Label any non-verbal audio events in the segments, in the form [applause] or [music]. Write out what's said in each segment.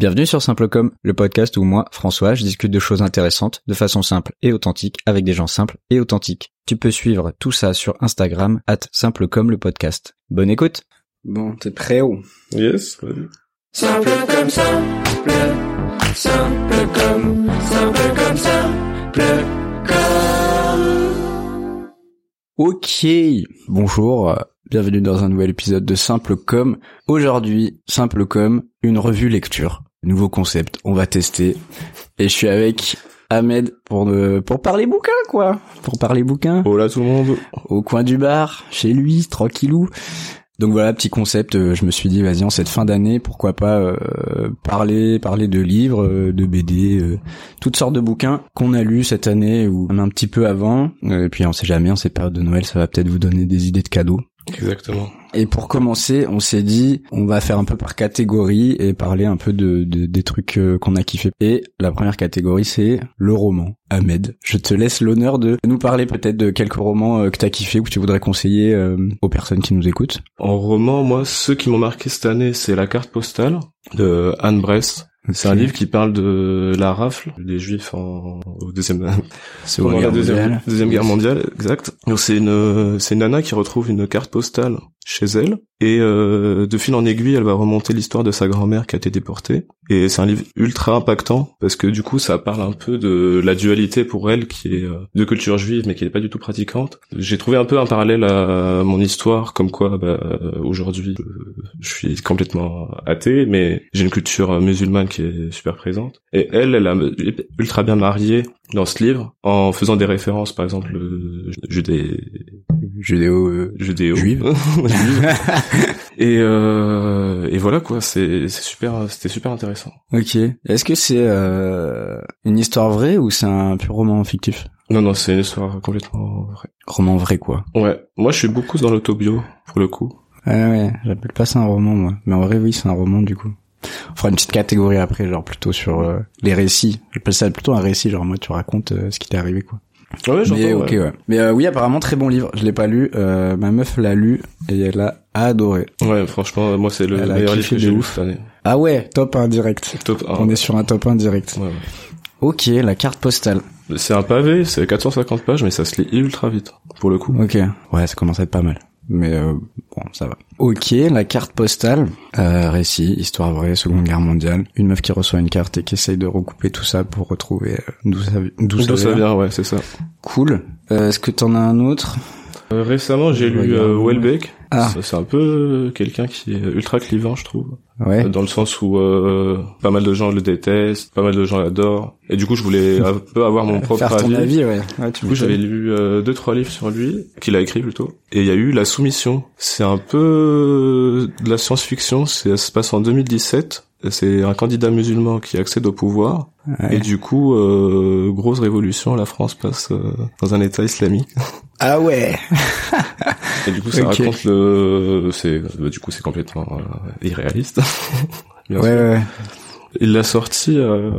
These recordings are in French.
Bienvenue sur Simplecom, le podcast où moi, François, je discute de choses intéressantes de façon simple et authentique avec des gens simples et authentiques. Tu peux suivre tout ça sur Instagram, at Simplecom le podcast. Bonne écoute Bon, t'es prêt ou Yes, vas-y. Simple comme simple, simple comme, simple comme simple comme. Ok, bonjour, bienvenue dans un nouvel épisode de Simple Com. Aujourd'hui, Simple Com, une revue lecture. Nouveau concept, on va tester. Et je suis avec Ahmed pour ne, pour parler bouquin quoi. Pour parler bouquin. Hola tout le monde. Au coin du bar, chez lui, tranquillou. Donc voilà, petit concept, euh, je me suis dit, vas-y, en cette fin d'année, pourquoi pas euh, parler parler de livres, euh, de BD, euh, toutes sortes de bouquins qu'on a lus cette année ou même un petit peu avant. Et puis on sait jamais, en cette période de Noël, ça va peut-être vous donner des idées de cadeaux. Exactement. Et pour commencer, on s'est dit, on va faire un peu par catégorie et parler un peu de, de- des trucs euh, qu'on a kiffé. Et la première catégorie, c'est le roman. Ahmed, je te laisse l'honneur de nous parler peut-être de quelques romans euh, que t'as kiffé ou que tu voudrais conseiller euh, aux personnes qui nous écoutent. En roman, moi, ceux qui m'ont marqué cette année, c'est La carte postale de Anne Brest. C'est un livre qui parle de la rafle des Juifs en au deuxième [laughs] pendant la Guerre deuxième, mondiale. deuxième guerre mondiale, exact. Donc c'est une c'est une nana qui retrouve une carte postale chez elle et euh, de fil en aiguille, elle va remonter l'histoire de sa grand-mère qui a été déportée. Et c'est un livre ultra impactant parce que du coup, ça parle un peu de la dualité pour elle qui est euh, de culture juive mais qui n'est pas du tout pratiquante. J'ai trouvé un peu un parallèle à mon histoire, comme quoi bah, euh, aujourd'hui euh, je suis complètement athée, mais j'ai une culture musulmane qui est super présente. Et elle, elle a ultra bien marié dans ce livre en faisant des références, par exemple, euh, judé... Judéo. euh, judéo. Juive. [laughs] Juive. [laughs] et, euh, et voilà quoi, c'est c'est super, c'était super intéressant. ok. Est-ce que c'est euh, une histoire vraie ou c'est un pur roman fictif? Non non, c'est une histoire complètement vraie. Roman vrai quoi. Ouais, moi je suis beaucoup dans l'autobio pour le coup. Ouais, ouais, j'appelle pas ça un roman, moi. Mais en vrai, oui, c'est un roman, du coup. On fera une petite catégorie après, genre plutôt sur euh, les récits. J'appelle ça plutôt un récit, genre moi, tu racontes euh, ce qui t'est arrivé, quoi. Ouais, j'entends. Mais ouais. ok, ouais. Mais euh, oui, apparemment, très bon livre. Je l'ai pas lu. Euh, ma meuf l'a lu et elle a adoré. Ouais, franchement, moi c'est le Elle meilleur livre que j'ai lu cette année. Ah ouais, top 1 direct. Top 1. On est sur un top 1 direct. Ouais, ouais. Ok, la carte postale. C'est un pavé, c'est 450 pages, mais ça se lit ultra vite, pour le coup. Ok. Ouais, ça commence à être pas mal. Mais euh, bon, ça va. Ok, la carte postale. Euh, récit, histoire vraie, Seconde Guerre mondiale. Une meuf qui reçoit une carte et qui essaye de recouper tout ça pour retrouver euh, d'où ça, d'où D'où ça vient. ouais, c'est ça. Cool. Euh, Est-ce que t'en as un autre? Récemment, j'ai lu euh, Welbeck. Ah. C'est- un peu euh, quelqu'un qui est ultra clivant, je trouve. Ouais. Dans le sens où euh, pas mal de gens le détestent, pas mal de gens l'adorent. Et du coup, je voulais [laughs] un peu avoir mon propre Faire ton avis. avis, ouais. ouais tu Du coup, j'avais lu euh, deux trois livres sur lui, qu'il a écrit plutôt. Et il y a eu La Soumission. C'est un peu euh, de la science-fiction. c'est- Ça se passe en 2017. C'est un candidat musulman qui accède au pouvoir. Ouais. Et du coup, euh, grosse révolution, la France passe euh, dans un État islamique. [laughs] Ah ouais. [laughs] Et du coup, ça raconte le... C'est, bah, du coup, c'est complètement euh, irréaliste. [laughs] Bien Ouais, sûr. ouais. Il l'a sorti euh,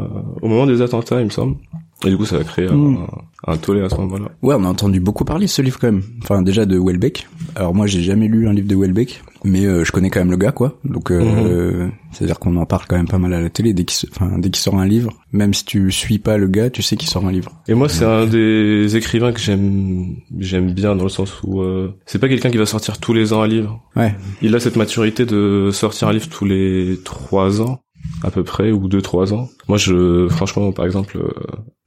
au moment des attentats, il me semble. Et du coup, ça a créé un- Mm. un, tollé à ce moment-là. Ouais, on a entendu beaucoup parler de ce livre quand même. Enfin, déjà de Welbeck. Alors moi, j'ai jamais lu un livre de Welbeck, mais euh, je connais quand même le gars, quoi. Donc, euh, c'est-à-dire qu'on en parle quand même pas mal à la télé dès qu'il, se- enfin, dès qu'il sort un livre. Même si tu suis pas le gars, tu sais qu'il sort un livre. Et moi, c'est un des écrivains que j'aime j'aime bien dans le sens où euh, c'est pas quelqu'un qui va sortir tous les ans un livre. Ouais. Il a cette maturité de sortir un livre tous les trois ans à peu près ou deux trois ans. Moi, je franchement, par exemple,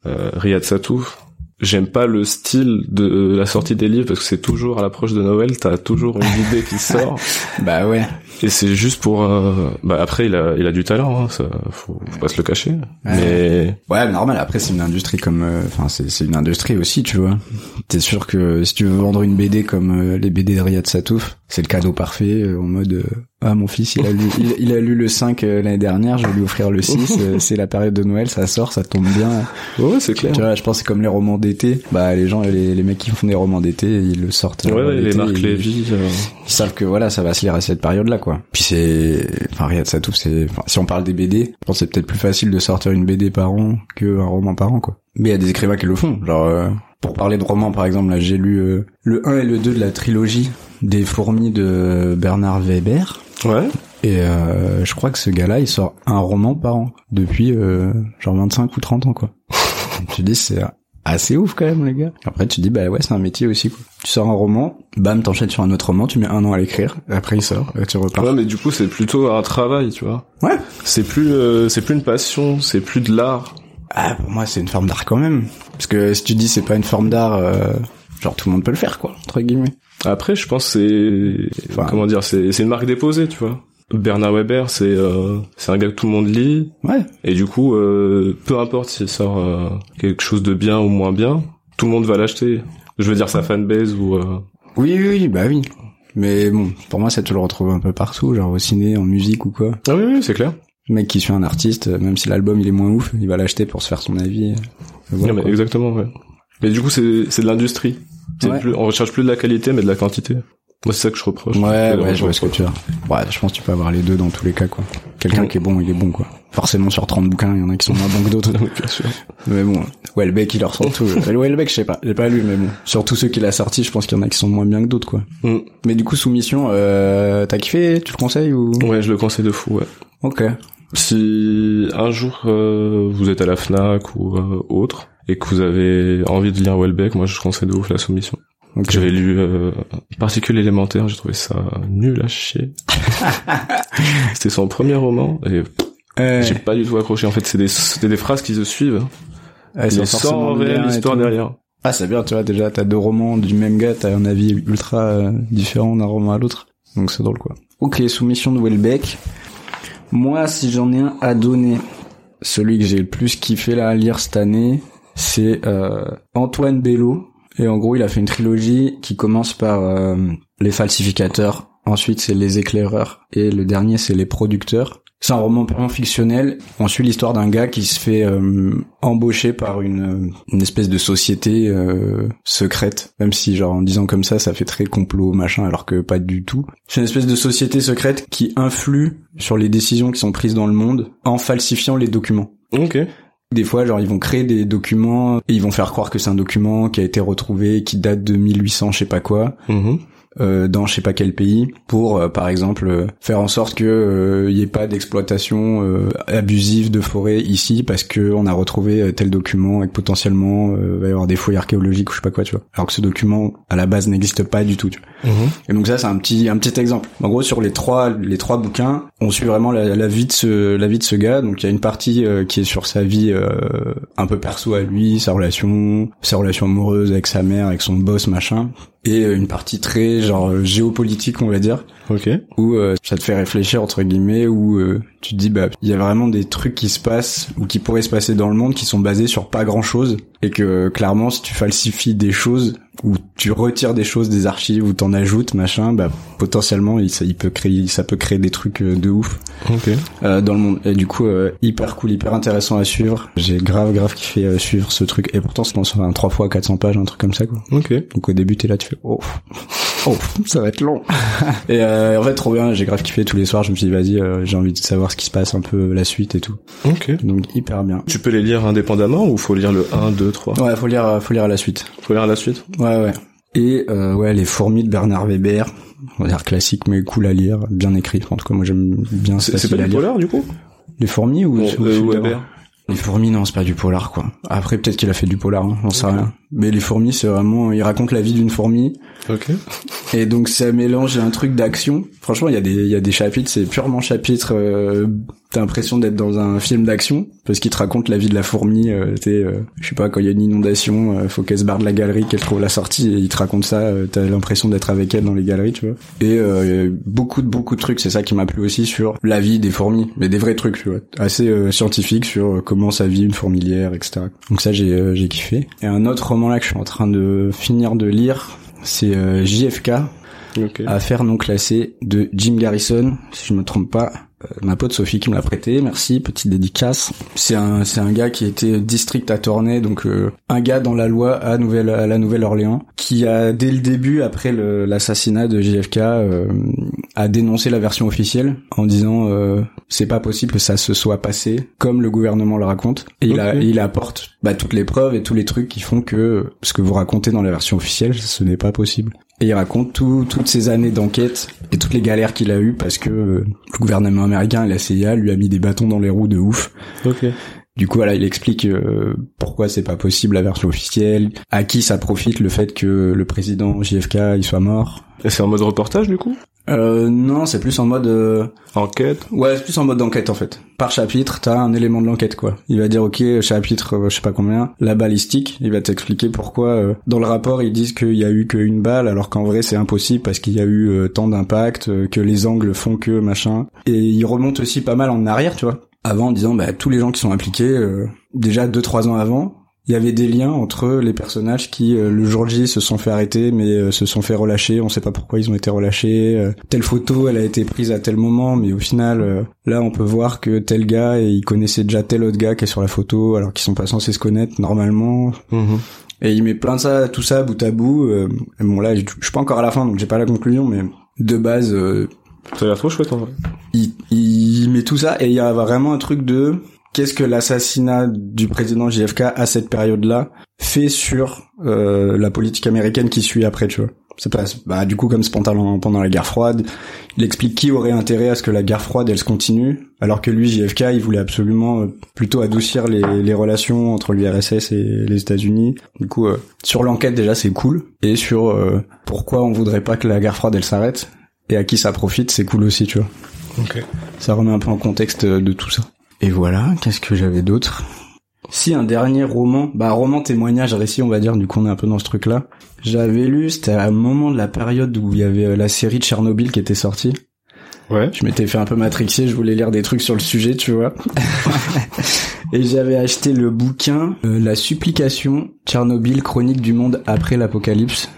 euh, euh, Riyad Satouf, j'aime pas le style de la sortie des livres parce que c'est toujours à l'approche de Noël, t'as toujours une [laughs] idée qui sort Bah ouais. Et c'est juste pour. euh, Bah après, il a il a du talent, hein, ça faut, faut pas se le cacher. Mais Ouais, normal. Après, c'est une industrie comme, euh, enfin, c'est c'est une industrie aussi, tu vois. T'es sûr que si tu veux vendre une BD comme euh, les BD de Riyad Satouf, c'est le cadeau parfait euh, en mode. euh, ah, mon fils, il a lu, il, il a lu le 5 euh, l'année dernière, je vais lui offrir le 6. euh, [laughs] c'est la période de Noël, ça sort, ça tombe bien. ouais, c'est clair. Tu vois, je pense que c'est comme les romans d'été. Bah, les gens, les, les mecs qui font des romans d'été, ils le sortent. Ouais, euh, ouais, les l'été, Marc ils- euh, Ils savent que voilà, ça va se lire à cette période-là, quoi. Puis c'est, enfin, Riyad Satouf, c'est, enfin, si on parle des BD, je pense que c'est peut-être plus facile de sortir une BD par an qu'un roman par an, quoi. Mais il y a des écrivains qui le font. Genre, euh, pour parler de romans, par exemple, là, j'ai lu euh, le 1 et le 2 de la trilogie des fourmis de Bernard Weber. Ouais. Et euh, je crois que ce gars-là, il sort un roman par an depuis euh, genre 25 ou 30 ans quoi. [laughs] tu dis c'est assez ouf quand même les gars. Après tu dis bah ouais c'est un métier aussi quoi. Tu sors un roman, bam t'enchaînes sur un autre roman, tu mets un an à l'écrire, après il sort, et tu repars. Ouais, mais du coup, c'est plutôt un travail, tu vois. Ouais. C'est plus, euh, c'est plus une passion, c'est plus de l'art. Ah pour moi c'est une forme d'art quand même. Parce que si tu dis c'est pas une forme d'art, euh, genre tout le monde peut le faire quoi entre guillemets. Après, je pense que c'est, Enfin- comment dire, c'est, c'est une marque déposée, tu vois. Bernard Weber, c'est, euh, c'est un gars que tout le monde lit, Ouais. et du coup, euh, peu importe s'il sort euh, quelque chose de bien ou moins bien, tout le monde va l'acheter. Je veux dire sa fanbase ou. euh, Oui oui oui bah oui. Mais bon pour moi ça tu le retrouves un peu partout, genre au ciné, en musique ou quoi. Ah oui, oui, c'est clair. Le mec qui suit un artiste, euh, même si l'album il est moins ouf, il va l'acheter pour se faire son avis. euh, Non, mais exactement, ouais. Mais du coup, c'est, c'est de l'industrie. C'est Ouais. plus, on recherche plus de la qualité, mais de la quantité. C'est ça que je reproche. Ouais, ouais, je vois ce que tu dire. Ouais, je pense que tu peux avoir les deux dans tous les cas, quoi. Quelqu'un Ouais. qui est bon, il est bon, quoi. Forcément, sur 30 bouquins, il y en a qui sont moins bons que d'autres. [laughs] Oui, bien sûr. mais bon, Welbeck, il leur sort tout. [laughs] Welbeck, je sais pas, j'ai pas lu, mais bon. Sur tous ceux qu'il a sortis, je pense qu'il y en a qui sont moins bien que d'autres, quoi. Mm. Mais du coup, Soumission, euh, t'as kiffé? Tu le conseilles ou? Ouais, je le conseille de fou, ouais. Ok. Si un jour euh, vous êtes à la Fnac ou euh, autre et que vous avez envie de lire Welbeck, moi je conseille de ouf la soumission. Ok. J'avais lu euh, Particule élémentaire, j'ai trouvé ça nul à chier. [laughs] C'était son premier roman et Euh, j'ai pas du tout accroché. En fait, c'est des, c'était des phrases qui se suivent, ouais, mais sans réelle histoire derrière. Ah, c'est bien, tu vois, déjà, t'as deux romans du même gars, t'as un avis ultra euh, différent d'un roman à l'autre. Donc c'est drôle, quoi. Ok, soumission de Welbeck. Moi, si j'en ai un à donner, celui que j'ai le plus kiffé là à lire cette année, c'est euh, Antoine Bello. Et en gros, il a fait une trilogie qui commence par euh, Les falsificateurs, ensuite c'est Les éclaireurs, et le dernier c'est Les producteurs. C'est un roman purement fictionnel. On suit l'histoire d'un gars qui se fait euh, embaucher par une, euh, une espèce de société euh, secrète. Même si, genre, en disant comme ça, ça fait très complot, machin, alors que pas du tout. C'est une espèce de société secrète qui influe sur les décisions qui sont prises dans le monde en falsifiant les documents. Ok. Des fois, genre, ils vont créer des documents et ils vont faire croire que c'est un document qui a été retrouvé, qui date de 1800, je sais pas quoi Mhm. Euh, dans je sais pas quel pays pour euh, par exemple euh, faire en sorte que euh, y ait pas d'exploitation euh, abusive de forêt ici parce que on a retrouvé tel document et que potentiellement euh, va y avoir des fouilles archéologiques ou je sais pas quoi tu vois alors que ce document à la base n'existe pas du tout tu vois. Mhm. et donc ça c'est un petit un petit exemple en gros sur les trois les trois bouquins on suit vraiment la, la vie de ce la vie de ce gars donc il y a une partie euh, qui est sur sa vie euh, un peu perso à lui sa relation sa relation amoureuse avec sa mère avec son boss machin et euh, une partie très genre géopolitique on va dire Ok. où euh, ça te fait réfléchir entre guillemets où euh, tu te dis bah il y a vraiment des trucs qui se passent ou qui pourraient se passer dans le monde qui sont basés sur pas grand chose et que clairement si tu falsifies des choses ou tu retires des choses des archives ou t'en ajoutes machin bah potentiellement il, ça, il peut créer ça peut créer des trucs euh, de ouf Ok. euh, dans le monde et du coup euh, hyper cool hyper intéressant à suivre j'ai grave grave kiffé euh, suivre ce truc et pourtant c'est dans un 3 fois 400 pages un truc comme ça quoi Ok. donc au début t'es là tu fais oh oh ça va être long. [laughs] Et euh, en fait trop bien j'ai grave kiffé tous les soirs. Je me suis dit vas-y euh, j'ai envie de savoir ce qui se passe un peu la suite et tout. Ok. donc hyper bien. Tu peux les lire indépendamment ou faut lire le 1, 2, 3 ouais faut lire faut lire la suite. Faut lire la suite? Ouais ouais. Et euh, ouais les fourmis de Bernard Weber. On va dire classique mais cool à lire bien écrit. En tout cas moi j'aime bien C'est pas à du polar du coup? Les fourmis ou, Bon, ou euh, Weber. Les fourmis, non, c'est pas du polar, quoi. Après, peut-être qu'il a fait du polar, hein, j'en sais Ok. rien. Mais les fourmis, c'est vraiment, il raconte la vie d'une fourmi. Ok. Et donc, ça mélange un truc d'action. Franchement, il y a des, il y a des chapitres, c'est purement chapitre, euh, t'as l'impression d'être dans un film d'action. Parce qu'il te raconte la vie de la fourmi, euh, t'es, euh, je sais pas, quand il y a une inondation, euh, faut qu'elle se barre de la galerie, qu'elle trouve la sortie, et il te raconte ça, euh, t'as l'impression d'être avec elle dans les galeries, tu vois. Et, euh, beaucoup de, beaucoup de trucs, c'est ça qui m'a plu aussi sur la vie des fourmis. Mais des vrais trucs, tu vois. Assez euh, scientifiques sur comment ça vit une fourmilière, etc. Donc ça, j'ai, j'ai kiffé. Et un autre roman là que je suis en train de finir de lire, c'est euh, JFK, Ok. Affaires non classées de Jim Garrison, si je me trompe pas. Euh, ma pote Sophie qui me l'a prêté, merci, petite dédicace. C'est un c'est un gars qui était district attorney, donc euh, un gars dans la loi à Nouvelle à la Nouvelle-Orléans, qui a dès le début après le- l'assassinat de JFK euh, a dénoncé la version officielle en disant euh, c'est pas possible que ça se soit passé comme le gouvernement le raconte. Et il a il apporte bah, toutes les preuves et tous les trucs qui font que ce que vous racontez dans la version officielle ce n'est pas possible Et il raconte tout, toutes ces années d'enquête et toutes les galères qu'il a eues parce que euh, le gouvernement américain et la CIA lui a mis des bâtons dans les roues de ouf. Ok. Du coup, voilà, il explique euh, pourquoi c'est pas possible la version officielle, à qui ça profite le fait que le président JFK il soit mort. Et c'est en mode reportage du coup? Euh, non, c'est plus en mode euh, Enquête? Ouais, c'est plus en mode d'enquête en fait. Par chapitre, t'as un élément de l'enquête quoi. Il va dire ok, chapitre, euh, je sais pas combien, la balistique. Il va t'expliquer pourquoi. euh, dans le rapport, ils disent qu'il y a eu qu'une balle, alors qu'en vrai c'est impossible parce qu'il y a eu euh, tant d'impact, euh, que les angles font que machin. Et il remonte aussi pas mal en arrière, tu vois. Avant, en disant bah tous les gens qui sont impliqués, euh, déjà deux trois ans avant, il y avait des liens entre les personnages qui euh, le jour J se sont fait arrêter mais euh, se sont fait relâcher, on sait pas pourquoi ils ont été relâchés. euh, telle photo, elle a été prise à tel moment mais au final euh, là on peut voir que tel gars et il connaissait déjà tel autre gars qui est sur la photo alors qu'ils sont pas censés se connaître normalement. Mhm. Et il met plein de ça tout ça bout à bout. euh, bon là je je suis pas encore à la fin donc j'ai pas la conclusion mais de base euh, Ça a l'air trop chouette en vrai. il, il met tout ça et il y a vraiment un truc de qu'est-ce que l'assassinat du président JFK à cette période-là fait sur euh, la politique américaine qui suit après, tu vois. C'est pas, bah du coup comme c'est pendant, pendant la guerre froide, il explique qui aurait intérêt à ce que la guerre froide elle se continue, alors que lui JFK il voulait absolument euh, plutôt adoucir les, les relations entre l'URSS et les États-Unis. Du coup euh, sur l'enquête déjà c'est cool et sur euh, pourquoi on voudrait pas que la guerre froide elle s'arrête et à qui ça profite c'est cool aussi tu vois. Ok. Ça remet un peu en contexte de tout ça. Et voilà, qu'est-ce que j'avais d'autre? Si un dernier roman, bah roman témoignage récit on va dire, du coup on est un peu dans ce truc là. J'avais lu, c'était à un moment de la période où il y avait euh, la série de Tchernobyl qui était sortie. Ouais. Je m'étais fait un peu matrixer, je voulais lire des trucs sur le sujet, tu vois. [laughs] Et j'avais acheté le bouquin euh, La supplication Tchernobyl chronique du monde après l'apocalypse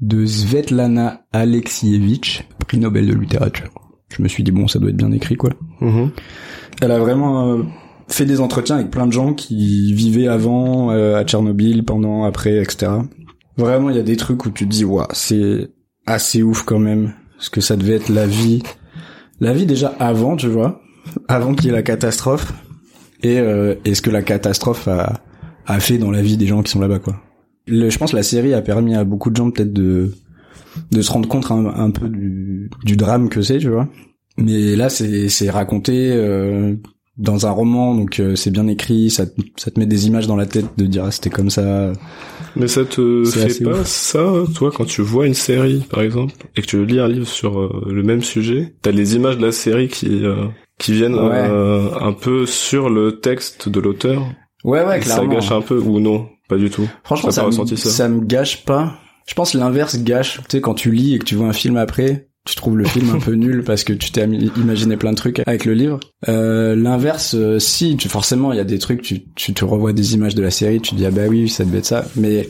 de Svetlana Alexievitch, prix Nobel de littérature. Je me suis dit bon, ça doit être bien écrit quoi. Mhm. Elle a vraiment euh, fait des entretiens avec plein de gens qui vivaient avant euh, à Tchernobyl, pendant, après, etc. Vraiment, il y a des trucs où tu te dis, waouh, c'est assez ouf quand même, ce que ça devait être la vie, la vie déjà avant, tu vois, avant qu'il y ait la catastrophe, et, euh, et ce que la catastrophe a, a fait dans la vie des gens qui sont là-bas, quoi. Le, je pense que la série a permis à beaucoup de gens peut-être de de se rendre compte un, un peu du, du drame que c'est, tu vois. Mais là, c'est c'est raconté euh, dans un roman, donc euh, c'est bien écrit, ça te, ça te met des images dans la tête de dire ah, c'était comme ça. Mais ça te fait pas ouf. ça, toi, quand tu vois une série, par exemple, et que tu lis un livre sur euh, le même sujet, t'as les images de la série qui euh, qui viennent Ouais. euh, un peu sur le texte de l'auteur? Ouais, ouais, Et ça clairement. gâche un peu ou non, pas du tout. Franchement, ça, me, ça ça me gâche pas. Je pense l'inverse gâche. Tu sais, quand tu lis et que tu vois un film après, tu trouves le film un peu nul parce que tu t'es imaginé plein de trucs avec le livre. Euh, l'inverse, euh, si, tu, forcément, il y a des trucs, tu, tu te revois des images de la série, tu te dis ah bah oui, ça devait être ça. Mais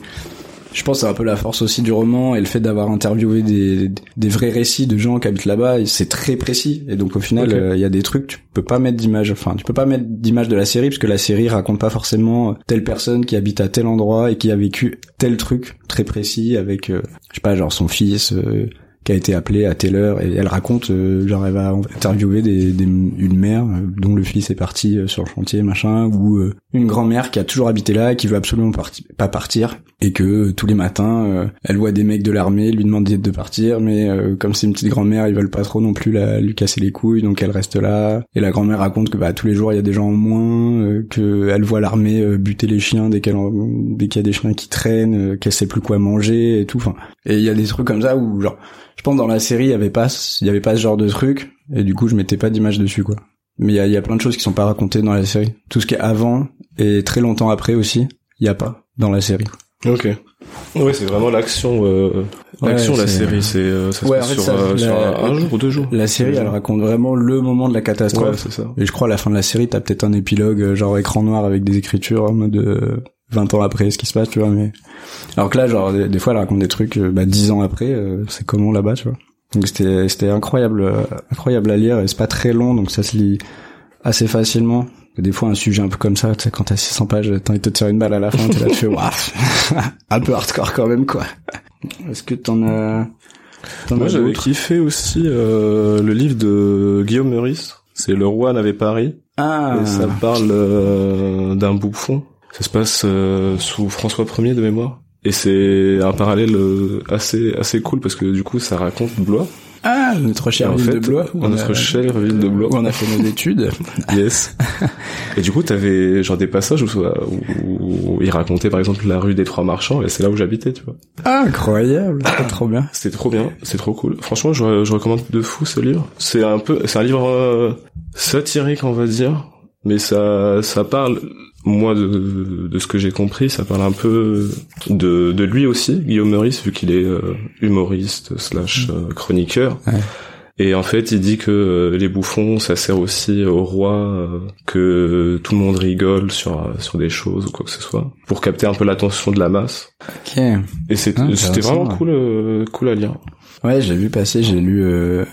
je pense que c'est un peu la force aussi du roman et le fait d'avoir interviewé des, des vrais récits de gens qui habitent là-bas, c'est très précis. Et donc au final, euh, il y a des trucs, tu peux pas mettre d'image, enfin tu peux pas mettre d'image de la série parce que la série raconte pas forcément telle personne qui habite à tel endroit et qui a vécu tel truc très précis avec, euh, je sais pas, genre son fils. euh, qui a été appelé à telle heure et elle raconte euh, genre elle va interviewer des, des- une mère euh, dont le fils est parti euh, sur le chantier machin ou euh, une grand-mère qui a toujours habité là qui veut absolument pas partir et que euh, tous les matins elle voit des mecs de l'armée lui demander de partir mais comme c'est une petite grand-mère ils veulent pas trop non plus la, lui casser les couilles donc elle reste là et la grand-mère raconte que bah tous les jours il y a des gens en moins que elle voit l'armée buter les chiens dès qu'elle dès qu'il y a des chiens qui traînent qu'elle sait plus quoi manger et tout enfin et il y a des trucs comme ça où genre je pense dans la série il y avait pas il y avait pas ce genre de truc et du coup je mettais pas d'image dessus quoi mais il y a, il y a plein de choses qui sont pas racontées dans la série tout ce qui est avant et très longtemps après aussi il y a pas dans la série Ok. Ouais, c'est vraiment l'action, euh, l'action Ouais, de la série. C'est, euh, ça se Ouais, passe en fait, sur, ça, euh, sur la- un, un jour ou deux jours. la série elle raconte vraiment le moment de la Ouais, catastrophe c'est ça. et je crois à la fin de la série t'as peut-être un épilogue euh, genre écran noir avec des écritures en mode euh, 20 ans après ce qui se passe tu vois mais alors que là genre des, des fois elle raconte des trucs euh, bah 10 ans après euh, c'est comment là-bas tu vois donc c'était c'était incroyable euh, incroyable à lire et c'est pas très long donc ça se lit assez facilement des fois un sujet un peu comme ça tu sais quand t'as 600 pages t'as envie de te tirer une balle à la fin t'es là tu fais [laughs] waouh [laughs] un peu hardcore quand même quoi est-ce que t'en as Moi, j'avais kiffé aussi euh, le livre de Guillaume Meurice. C'est Le Roi n'avait Paris. ah Et ça parle euh, d'un bouffon. Ça se passe euh, sous François Ier de mémoire. Et c'est un parallèle euh, assez assez cool parce que du coup ça raconte Blois. Ah, notre chère en ville fait, de Blois. où Notre a- chère ville de Blois. où on a fait nos études. [laughs] Yes. et du coup, t'avais genre des passages où, où, où il racontait par exemple la rue des Trois Marchands et c'est là où j'habitais, tu vois. Ah, incroyable. C'est trop bien. C'était trop bien, c'est trop cool. Franchement, je, je recommande de fou ce livre. C'est un peu, c'est un livre euh, satirique, on va dire, mais ça, ça parle. Moi, de, de ce que j'ai compris, ça parle un peu de, de lui aussi, Guillaume Meurice, vu qu'il est euh, humoriste slash euh, chroniqueur. Ouais. Et en fait, il dit que euh, les bouffons, ça sert aussi au roi, que tout le monde rigole sur sur des choses ou quoi que ce soit, pour capter un peu l'attention de la masse. Ok. Et Ah, c'était vraiment cool, cool à lire. Ouais, j'ai vu passer, j'ai lu, euh,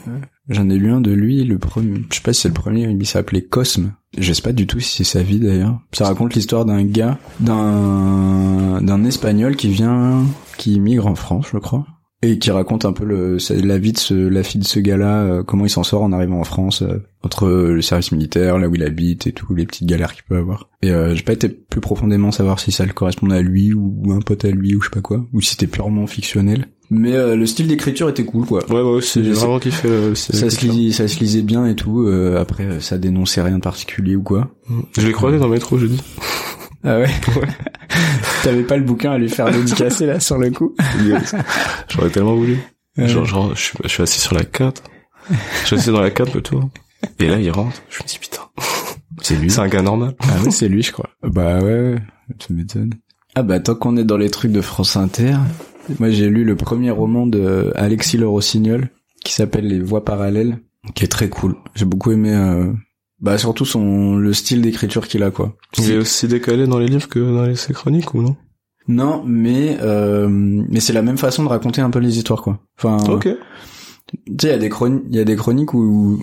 j'en ai lu un de lui, le premier, je sais pas si c'est le premier, il s'appelait Cosme. Je sais pas du tout si c'est sa vie d'ailleurs. Ça raconte l'histoire d'un gars, d'un, d'un espagnol qui vient, qui immigre en France, je crois. Et qui raconte un peu le, la vie de ce, la fille de ce gars-là, euh, comment il s'en sort en arrivant en France, euh, entre euh, le service militaire, là où il habite et tout, les petites galères qu'il peut avoir. Et euh, j'ai pas été plus profondément savoir si ça le correspondait à lui ou, ou un pote à lui ou je sais pas quoi, ou si c'était purement fictionnel. Mais euh, le style d'écriture était cool quoi. Ouais, j'ai C'est- vraiment kiffé le style Ça se, lisait, ça se lisait bien et tout. euh, après, euh, ça dénonçait rien de particulier ou quoi. Je l'ai croisé dans le métro jeudi. Ah ouais. [laughs] T'avais pas le bouquin à lui faire [laughs] dédicacer là sur le coup. J'aurais tellement voulu. Ouais. Genre, genre je, suis, je suis assis sur la 4. Je suis assis dans la 4 le tour. Et là, il rentre. Je me dis, putain. C'est lui. C'est un gars normal. Ah oui, c'est lui, je crois. Bah ouais, ouais. Tu m'étonnes. Ah bah tant qu'on est dans les trucs de France Inter, moi j'ai lu le premier roman de Alexis Le Rossignol qui s'appelle Les Voies parallèles, qui est très cool. J'ai beaucoup aimé. Euh... Bah surtout son le style d'écriture qu'il a quoi. Il est aussi décalé dans les livres que dans les ses chroniques ou non? Non, mais euh, mais c'est la même façon de raconter un peu les histoires quoi. Enfin, Ok. tu sais, il y a des chroniques, il y a des chroniques où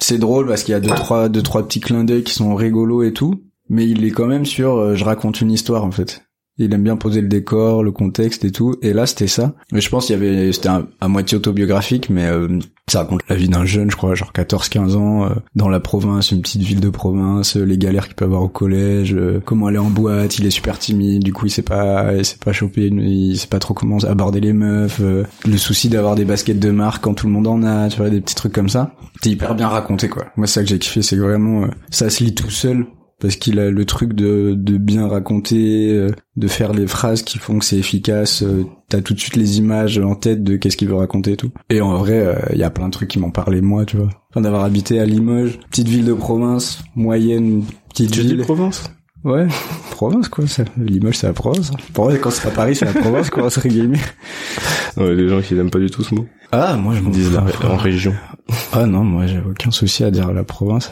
c'est drôle parce qu'il y a deux trois deux trois petits clins d'œil qui sont rigolos et tout, mais il est quand même sur euh, je raconte une histoire en fait. Il aime bien poser le décor, le contexte et tout. Et là, c'était ça. Mais je pense qu'il y avait, c'était à moitié autobiographique, mais euh, ça raconte la vie d'un jeune, je crois, genre 14-15 ans, euh, dans la province, une petite ville de province, euh, les galères qu'il peut avoir au collège, euh, comment aller en boîte, il est super timide, du coup il sait pas, il sait pas choper, il sait pas trop comment aborder les meufs, euh, le souci d'avoir des baskets de marque quand tout le monde en a, tu vois, des petits trucs comme ça. C'est hyper bien raconté, quoi. Moi, c'est ça que j'ai kiffé, c'est vraiment, euh, ça se lit tout seul parce qu'il a le truc de, de bien raconter, euh, de faire les phrases qui font que c'est efficace. euh, T'as tout de suite les images en tête de qu'est-ce qu'il veut raconter et tout. Et en vrai, il y a plein de trucs qui m'ont parlé moi, tu vois. Enfin, d'avoir habité à Limoges, petite ville de province, moyenne, petite Tu dis ville. Provence Ouais, province quoi. Ça. Limoges, c'est la province. Pour moi, quand c'est à Paris, c'est la province, quoi, entre guillemets. Ouais, les gens qui n'aiment pas du tout ce mot. Ah, moi je fous. la, en région. Ah non, moi j'ai aucun souci à dire la province.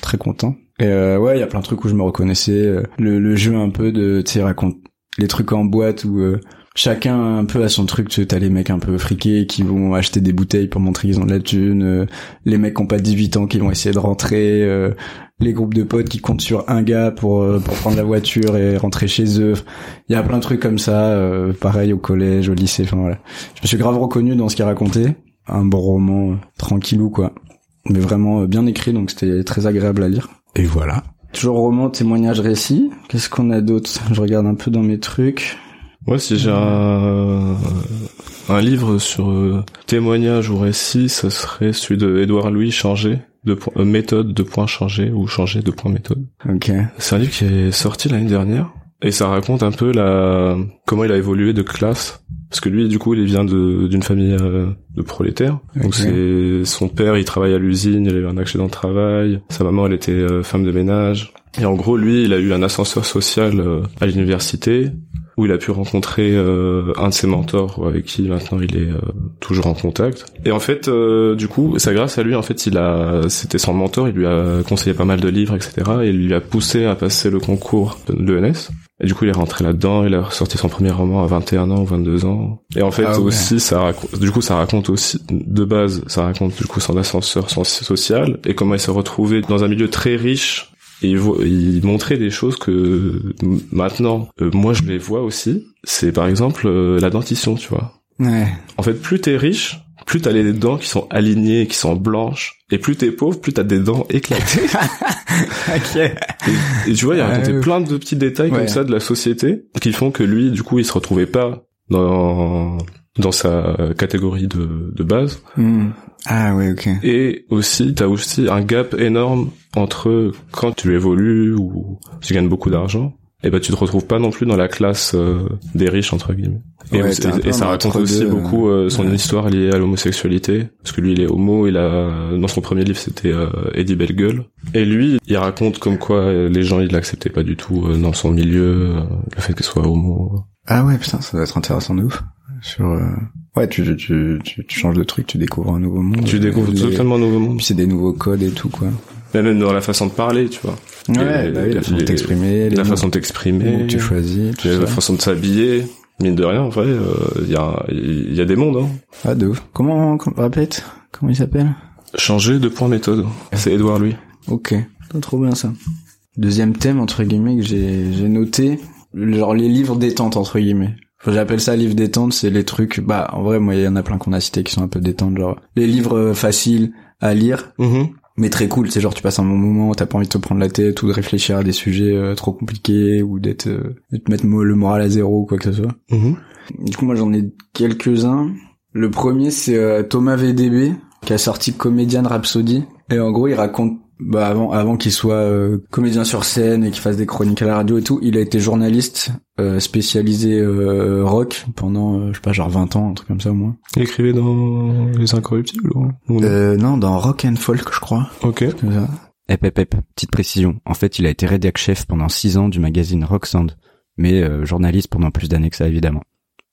Très content. Et euh, ouais, il y a plein de trucs où je me reconnaissais. euh, Le, le jeu un peu de, tu sais, raconte les trucs en boîte où euh, chacun un peu a son truc. Tu t'as les mecs un peu friqués qui vont acheter des bouteilles pour montrer qu'ils ont de la thune. euh, les mecs qui ont pas 18 ans qui vont essayer de rentrer. euh, les groupes de potes qui comptent sur un gars pour euh, pour prendre la voiture et rentrer chez eux. Il y a plein de trucs comme ça. pareil au collège, au lycée. Enfin voilà. Je me suis grave reconnu dans ce qu'il racontait. Un bon roman tranquillou quoi mais vraiment bien écrit, donc c'était très agréable à lire. Et voilà. Toujours roman, témoignage, récit. Qu'est-ce qu'on a d'autre? Je regarde un peu dans mes trucs. Moi, si j'ai un, un livre sur euh, témoignage ou récit, ça serait celui de Édouard Louis Changer, de euh, méthode de point changer ou changer de point méthode. Ok. C'est un livre qui est sorti l'année dernière et ça raconte un peu la comment il a évolué de classe. Parce que lui, du coup, il vient de d'une famille euh, de prolétaires. Donc c'est son père, il travaille à l'usine, il a eu un accident de travail. Sa maman, elle était euh, femme de ménage. Et en gros, lui, il a eu un ascenseur social euh, à l'université où il a pu rencontrer euh, un de ses mentors avec qui maintenant il est euh, toujours en contact. Et en fait, euh, du coup, c'est grâce à lui, en fait, il a, c'était son mentor, il lui a conseillé pas mal de livres, etc. Et il lui a poussé à passer le concours de l'ENS. Et du coup, il est rentré là-dedans, il a ressorti son premier roman à 21 ans ou 22 ans. Et en fait, Ah ouais. aussi, ça raconte, du coup, ça raconte aussi, de base, ça raconte du coup son ascenseur son social et comment il s'est retrouvé dans un milieu très riche et il, vo- il montrait des choses que maintenant, euh, moi je les vois aussi. C'est par exemple euh, la dentition, tu vois. Ouais. En fait, plus t'es riche, plus t'as les dents qui sont alignées, qui sont blanches, et plus t'es pauvre, plus t'as des dents éclatées. [laughs] ok. Et, et tu vois, il a raconté Ouais. plein de petits détails Ouais. comme ça de la société qui font que lui, du coup, il se retrouvait pas dans dans sa catégorie de, de base. Hmm. Ah ouais, ok. Et aussi, t'as aussi un gap énorme entre quand tu évolues ou tu gagnes beaucoup d'argent, et ben tu te retrouves pas non plus dans la classe euh, des riches entre guillemets. Et, Ouais, ça raconte aussi euh, beaucoup euh, son ouais. histoire liée à l'homosexualité, parce que lui il est homo, il a dans son premier livre c'était euh, Eddie Bellegueule, et lui il raconte comme quoi euh, les gens ils l'acceptaient pas du tout euh, dans son milieu, euh, le fait qu'il soit homo. Ah ouais, putain, ça doit être intéressant de ouf. Sur, euh, ouais, tu, tu, tu, tu changes de truc, tu découvres un nouveau monde. Tu découvres Les- totalement un nouveau monde, Puis c'est des nouveaux codes et tout, quoi. Mais même dans la façon de parler, tu vois, Ouais, bah oui, la façon de t'exprimer, la façon de t'exprimer, tu choisis, tout la façon de s'habiller, mine de rien, en vrai, il y, a, il y a des mondes. Hein. Ah, de ouf. Comment, com- répète, comment il s'appelle? Changer de point méthode. C'est Edouard lui. Ok. Trop bien ça. Deuxième thème, entre guillemets, que j'ai, j'ai noté, genre les livres détente, entre guillemets. J'appelle ça livre détente, c'est les trucs, bah, en vrai, moi, il y en a plein qu'on a cités qui sont un peu détente, genre, les livres euh, faciles à lire, mais très cool, c'est genre, tu passes un bon moment, t'as pas envie de te prendre la tête ou de réfléchir à des sujets euh, trop compliqués ou d'être, euh, de te mettre le moral à zéro ou quoi que ce soit. Mhm. Du coup, moi, j'en ai quelques-uns. Le premier, c'est euh, Thomas VDB, qui a sorti Comedian Rhapsody. Et en gros, il raconte, bah, avant, avant qu'il soit euh, comédien sur scène et qu'il fasse des chroniques à la radio et tout, il a été journaliste euh, spécialisé euh, rock pendant, euh, je sais pas, genre 20 ans, un truc comme ça au moins. Il écrivait dans Les Incorruptibles ou... non? Euh, non, dans Rock and Folk, je crois. Ok. Comme ça. Hep, hep, hep. Petite précision. En fait, il a été rédac chef pendant six ans du magazine Rock Sound, mais euh, journaliste pendant plus d'années que ça, évidemment.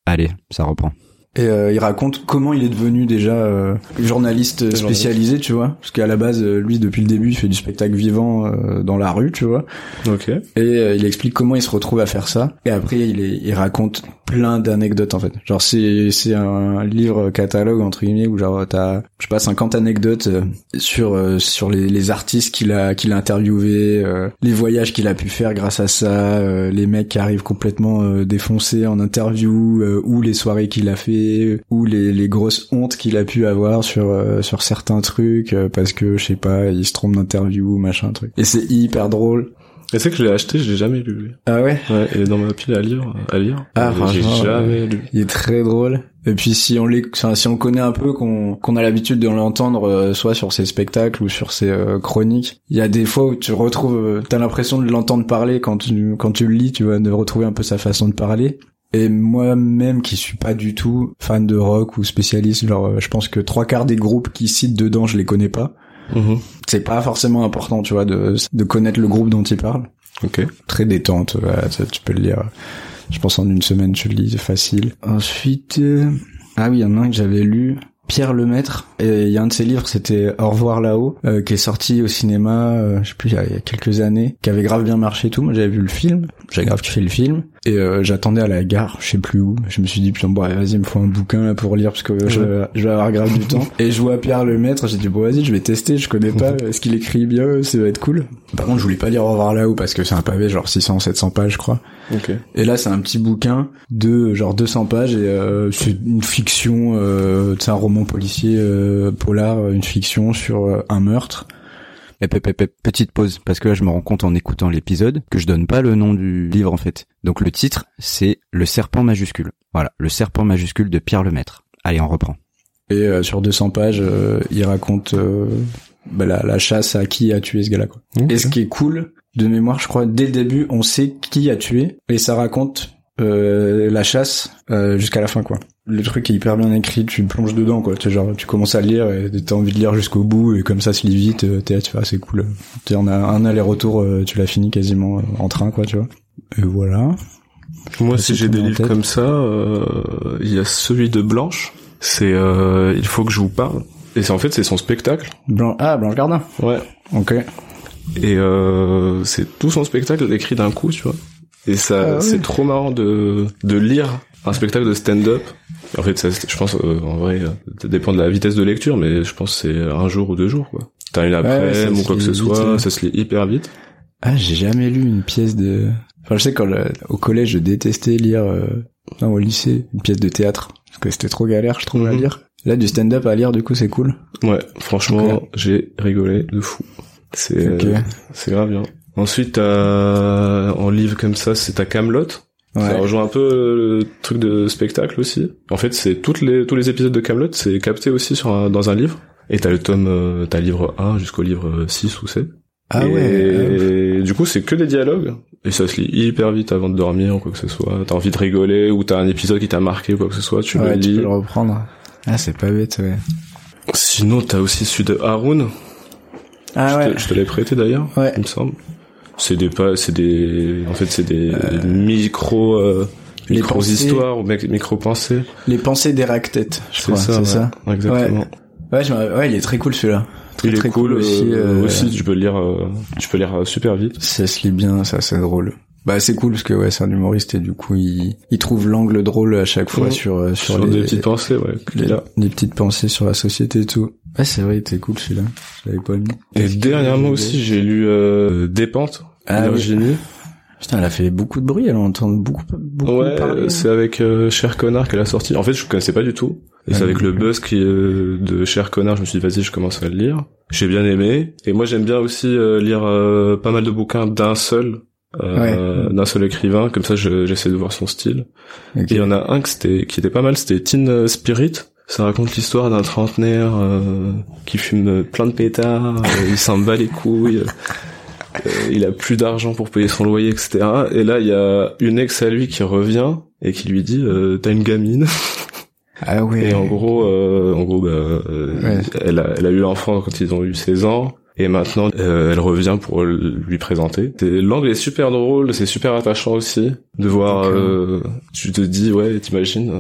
Allez, ça reprend. Et euh, il raconte comment il est devenu déjà euh, journaliste spécialisé, tu vois. Parce qu'à la base, euh, lui, depuis le début, il fait du spectacle vivant euh, dans la rue, tu vois. Ok. Et euh, il explique comment il se retrouve à faire ça. Et après, il, est, il raconte plein d'anecdotes, en fait. Genre, c'est, c'est un livre catalogue, entre guillemets, où genre, t'as, je sais pas, 50 anecdotes euh, sur, euh, sur les, les artistes qu'il a, qu'il a interviewés, euh, les voyages qu'il a pu faire grâce à ça, euh, les mecs qui arrivent complètement euh, défoncés en interview, euh, ou les soirées qu'il a fait, ou les, les grosses hontes qu'il a pu avoir sur, euh, sur certains trucs, euh, parce que, je sais pas, il se trompe d'interview, machin, truc. Et c'est hyper drôle. Et c'est que je l'ai acheté, je l'ai jamais lu. Ah ouais? Ouais, il est dans ma pile à lire. À lire. Ah, Mais j'ai jamais lu. Il est très drôle. Et puis si on les, si on le connaît un peu, qu'on qu'on a l'habitude de l'entendre, euh, soit sur ses spectacles ou sur ses euh, chroniques, il y a des fois où tu retrouves, euh, t'as l'impression de l'entendre parler quand tu quand tu le lis, tu vas de retrouver un peu sa façon de parler. Et moi-même qui suis pas du tout fan de rock ou spécialiste, genre euh, je pense que trois quarts des groupes qui citent dedans, je les connais pas. Mhm. C'est pas forcément important, tu vois, de de connaître le groupe dont il parle Ok. très détente. Voilà, ça, tu peux le lire. Je pense en une semaine, tu le lis, c'est facile. Ensuite, euh, ah oui, il y en a un que j'avais lu. Pierre Lemaître, et il y a un de ses livres, c'était Au revoir là-haut, euh, qui est sorti au cinéma, euh, je sais plus, il y, a, il y a quelques années, qui avait grave bien marché et tout. Moi, j'avais vu le film, j'avais grave kiffé le film, et euh, j'attendais à la gare, je sais plus où. Je me suis dit, putain, bon, allez, vas-y, il me faut un bouquin là pour lire, parce que je, vais- je vais avoir grave du [laughs] temps. Et je vois Pierre Lemaître, j'ai dit, bon, vas-y, je vais tester, je connais pas, est-ce qu'il écrit bien, ça va être cool. Par contre, je voulais pas lire Au revoir là-haut, parce que c'est un pavé, genre 600, 700 pages, je crois. Ok. Et là, c'est un petit bouquin de genre 200 pages et euh, c'est une fiction, euh, c'est un roman policier euh, polar, une fiction sur euh, un meurtre. Petite pause, parce que là, je me rends compte en écoutant l'épisode que je donne pas le nom du livre, en fait. Donc le titre, c'est Le Serpent majuscule. Voilà, Le Serpent majuscule de Pierre Lemaître. Allez, on reprend. Et euh, sur 200 pages, euh, il raconte euh, bah, la, la chasse à qui a tué ce gars-là. Quoi. Et ce qui est cool, de mémoire, je crois, dès le début, on sait qui a tué et ça raconte euh, la chasse euh, jusqu'à la fin, quoi. Le truc est hyper bien écrit, tu plonges dedans, quoi. Tu, genre, tu commences à lire et t'as envie de lire jusqu'au bout et comme ça se lit vite. euh, T'es là, tu fais, ah, c'est cool. Tu sais, on a un aller-retour, euh, tu l'as fini quasiment euh, en train, quoi, tu vois. Et voilà. Moi, sais si j'ai des livres tête. comme ça, euh, il y a celui de Blanche. C'est euh, Il faut que je vous parle. Et c'est en fait, c'est son spectacle. Blanc, ah, Blanche Gardin. Ouais. Ok. Et euh, c'est tout son spectacle écrit d'un coup, tu vois. Et ça, Ah ouais. c'est trop marrant de de lire un spectacle de stand-up. En fait, ça, je pense, euh, en vrai, euh, ça dépend de la vitesse de lecture, mais je pense que c'est un jour ou deux jours, quoi. T'as une après ou quoi que ce vite, soit, ouais. ça se lit hyper vite. Ah, j'ai jamais lu une pièce de. Enfin, je sais quand le- au collège, je détestais lire. euh, Non, au lycée, une pièce de théâtre parce que c'était trop galère, je trouve, à Mhm. lire. Là, du stand-up à lire, du coup, c'est cool. Ouais, franchement, j'ai rigolé de fou. C'est Ok. euh, c'est grave bien. Ensuite, t'as en livre comme ça, c'est ta Camelot. Ça Ouais. rejoint un peu euh, le truc de spectacle aussi. En fait, c'est toutes les tous les épisodes de Camelot, c'est capté aussi sur un- dans un livre. Et t'as le tome, euh, t'as livre 1 jusqu'au livre 6 ou 7. Ah et ouais. du coup, c'est que des dialogues. Et ça se lit hyper vite avant de dormir ou quoi que ce soit. T'as envie de rigoler ou t'as un épisode qui t'a marqué ou quoi que ce soit, tu ouais, le tu lis. peux le reprendre. Ah, c'est pas bête, ouais. Sinon, t'as aussi celui de Haroun. Ah je ouais. te, je te l'ai prêté d'ailleurs, Ouais. il me semble. C'est des pas, c'est des, en fait, c'est des micro, euh, les micro pensées. histoires ou micro pensées. Les pensées d'Héractète, je C'est crois, ça, c'est ouais. ça. Exactement. Ouais, je m'en- ouais, il est très cool celui-là. Très, Il est très cool, aussi. euh, euh, aussi, tu peux le lire, euh, tu peux lire euh, super vite. Ça se lit bien, ça c'est drôle. Bah c'est cool parce que ouais, c'est un humoriste et du coup il, il trouve l'angle drôle à chaque fois Ouais. sur euh, sur, Sur, les, des petites pensées, ouais. les, a. les petites pensées sur la société et tout. Ouais, c'est vrai, il était cool celui-là. Je l'avais pas mis. Et dernièrement aussi, j'ai lu euh, Dépente, Ah oui. Virginie. Putain, elle a fait beaucoup de bruit, elle entend beaucoup beaucoup Ouais, parler. euh, c'est avec euh, Cher Connard qu'elle a sorti. En fait, je connaissais pas du tout. Et c'est Ah, avec le buzz qui euh, de Cher Connard, je me suis dit vas-y, je commence à le lire. J'ai bien aimé. Et moi, j'aime bien aussi euh, lire euh, pas mal de bouquins d'un seul, euh, d'un seul écrivain. Comme ça, je- j'essaie de voir son style. Et il y en a un que c'était qui était pas mal, c'était Teen Spirit. Ça raconte l'histoire d'un trentenaire euh, qui fume plein de pétards, euh, il s'en bat les couilles, euh, il a plus d'argent pour payer son loyer, etc. Et là, il y a une ex à lui qui revient et qui lui dit euh, t'as une gamine Ah ouais. et en gros euh, en gros bah, Ouais. elle a elle a eu l'enfant quand ils ont eu 16 ans et maintenant euh, elle revient pour lui présenter l'angle est super drôle c'est super attachant aussi de voir euh, tu te dis ouais t'imagines euh,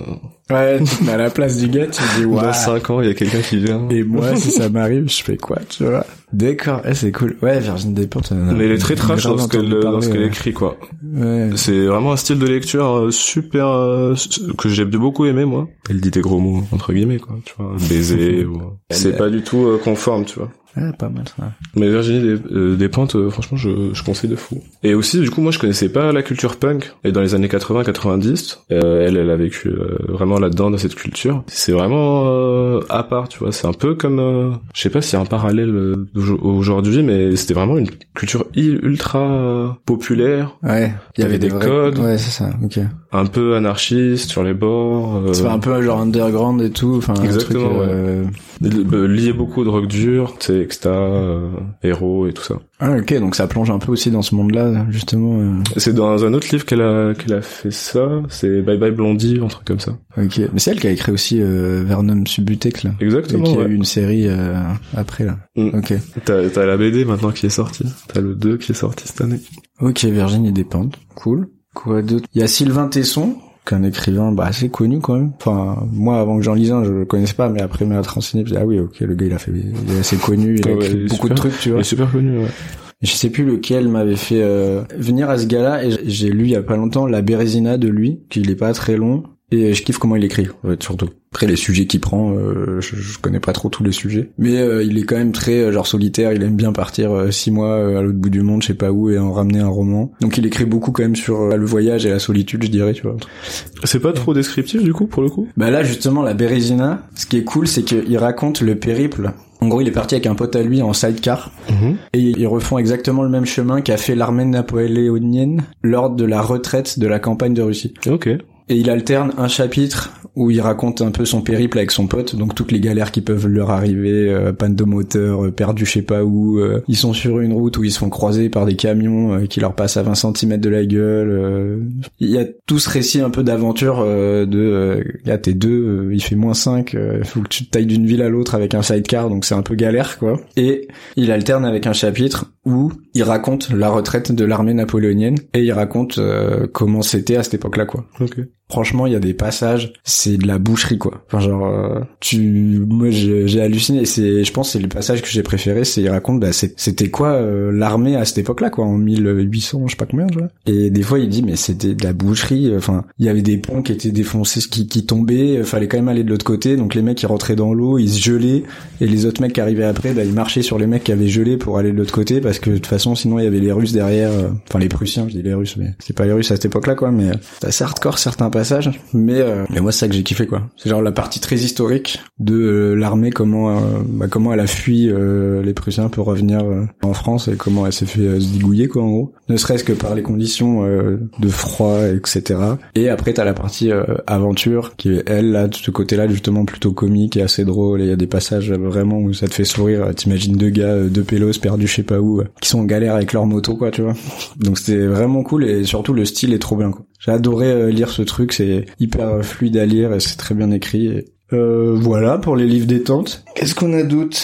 Ouais, tu à la place du gars, tu te dis [laughs] dans waouh. 5 ans il y a quelqu'un qui vient Et moi, si ça [laughs] m'arrive, je fais quoi, tu vois? D'accord, eh, c'est cool. Ouais, Virginie Despentes. mais elle est très trash dans ce qu'elle dans ouais. écrit quoi Ouais. c'est vraiment un style de lecture euh, super euh, que j'ai beaucoup aimé moi elle dit des gros mots entre guillemets quoi tu vois [laughs] baiser ou c'est pas du tout euh, conforme tu vois Ouais, pas mal ça. Mais Virginie des, euh, Despentes, euh, franchement, je, je conseille de fou. Et aussi, du coup, moi, je connaissais pas la culture punk. Et dans les années 80-90, euh, elle, elle a vécu euh, vraiment là-dedans, dans cette culture. C'est vraiment euh, à part, tu vois. C'est un peu comme, euh, je sais pas s'il y a un parallèle euh, aujourd'hui, mais c'était vraiment une culture ultra populaire, Ouais. Il y avait des, des vrais... codes. Ouais, c'est ça. Ok. un peu anarchiste sur les bords. C'est un peu genre underground et tout. Enfin, Exactement, un truc, lié beaucoup drogues dures, tu sais, exta, euh, héros et tout ça. Ah, ok, donc ça plonge un peu aussi dans ce monde-là, justement. euh. C'est dans un autre livre qu'elle a qu'elle a fait ça. C'est Bye Bye Blondie, un truc comme ça. Ok. Mais c'est elle qui a écrit aussi euh, Vernum Subutex, là. Et Exactement. qui a ouais. eu une série euh, après, là. Mm. Ok. T'as t'as la BD maintenant qui est sortie. T'as le 2 qui est sorti cette année. Ok, Virginie Despentes. Cool. Quoi d'autre? Il y a Sylvain Tesson, qu'un écrivain bah, assez connu quand même. Enfin, moi, avant que j'en lise un, je le connaissais pas, mais après m'être renseigné, je me disais, ah oui, ok, le gars, il a fait, il est assez connu, il a ouais, écrit il beaucoup de trucs, tu Il vois. est super connu. Ouais. Je sais plus lequel m'avait fait euh, venir à ce gars-là, et j'ai lu il y a pas longtemps La Bérésina de lui, qu'il est pas très long, et je kiffe comment il écrit, surtout. Après les sujets qu'il prend, euh, je, je connais pas trop tous les sujets, mais euh, il est quand même très euh, genre solitaire. Il aime bien partir euh, six mois euh, à l'autre bout du monde, je sais pas où, et en ramener un roman. Donc il écrit beaucoup quand même sur euh, le voyage et la solitude, je dirais, tu vois. C'est pas trop descriptif du coup pour le coup? Bah là justement la Bérésina, ce qui est cool, c'est qu'il raconte le périple. En gros, il est parti avec un pote à lui en sidecar. Et ils refont exactement le même chemin qu'a fait l'armée napoléonienne lors de la retraite de la campagne de Russie. Ok. Et il alterne un chapitre où il raconte un peu son périple avec son pote, donc toutes les galères qui peuvent leur arriver, euh, panne de moteur, euh, perdu je sais pas où, euh, ils sont sur une route où ils se font croiser par des camions qui leur passent à 20 cm de la gueule. Il y a tout ce récit un peu d'aventure de gars t'es deux, il fait moins 5, il faut que tu te tailles d'une ville à l'autre avec un sidecar, donc c'est un peu galère quoi. Et il alterne avec un chapitre où il raconte la retraite de l'armée napoléonienne et il raconte euh, comment c'était à cette époque-là quoi. Ok. Franchement, il y a des passages, c'est de la boucherie quoi. Enfin genre, euh, tu, moi j'ai halluciné. C'est, je pense, c'est le passage que j'ai préféré. C'est il raconte, bah c'est- c'était quoi euh, l'armée à cette époque-là quoi, en 1800, je sais pas combien, tu vois. Et des fois, il dit mais c'était de la boucherie. Enfin, il y avait des ponts qui étaient défoncés, qui, qui tombaient. euh, Fallait quand même aller de l'autre côté. Donc les mecs ils rentraient dans l'eau, ils se gelaient, et les autres mecs qui arrivaient après, bah ils marchaient sur les mecs qui avaient gelé pour aller de l'autre côté parce parce que de toute façon, sinon il y avait les Russes derrière. euh, Enfin les Prussiens, je dis les Russes, mais c'est pas les Russes à cette époque-là, quoi. Mais euh, c'est assez hardcore certains passages. Mais euh, mais moi c'est ça que j'ai kiffé, quoi. C'est genre la partie très historique de l'armée, comment bah, comment elle a fui les Prussiens pour revenir en France et comment elle s'est fait se digouiller, quoi, en gros. Ne serait-ce que par les conditions de froid, etc. Et après t'as la partie aventure qui est elle là de ce côté-là justement plutôt comique et assez drôle. Et il y a des passages vraiment où ça te fait sourire. T'imagines deux gars, deux pélos perdus je sais pas où, qui sont en galère avec leur moto quoi, tu vois. Donc c'était vraiment cool et surtout le style est trop bien quoi. J'ai adoré euh, lire ce truc, c'est hyper fluide à lire et c'est très bien écrit. Et, euh, voilà pour les livres détente. Qu'est-ce qu'on a d'autre?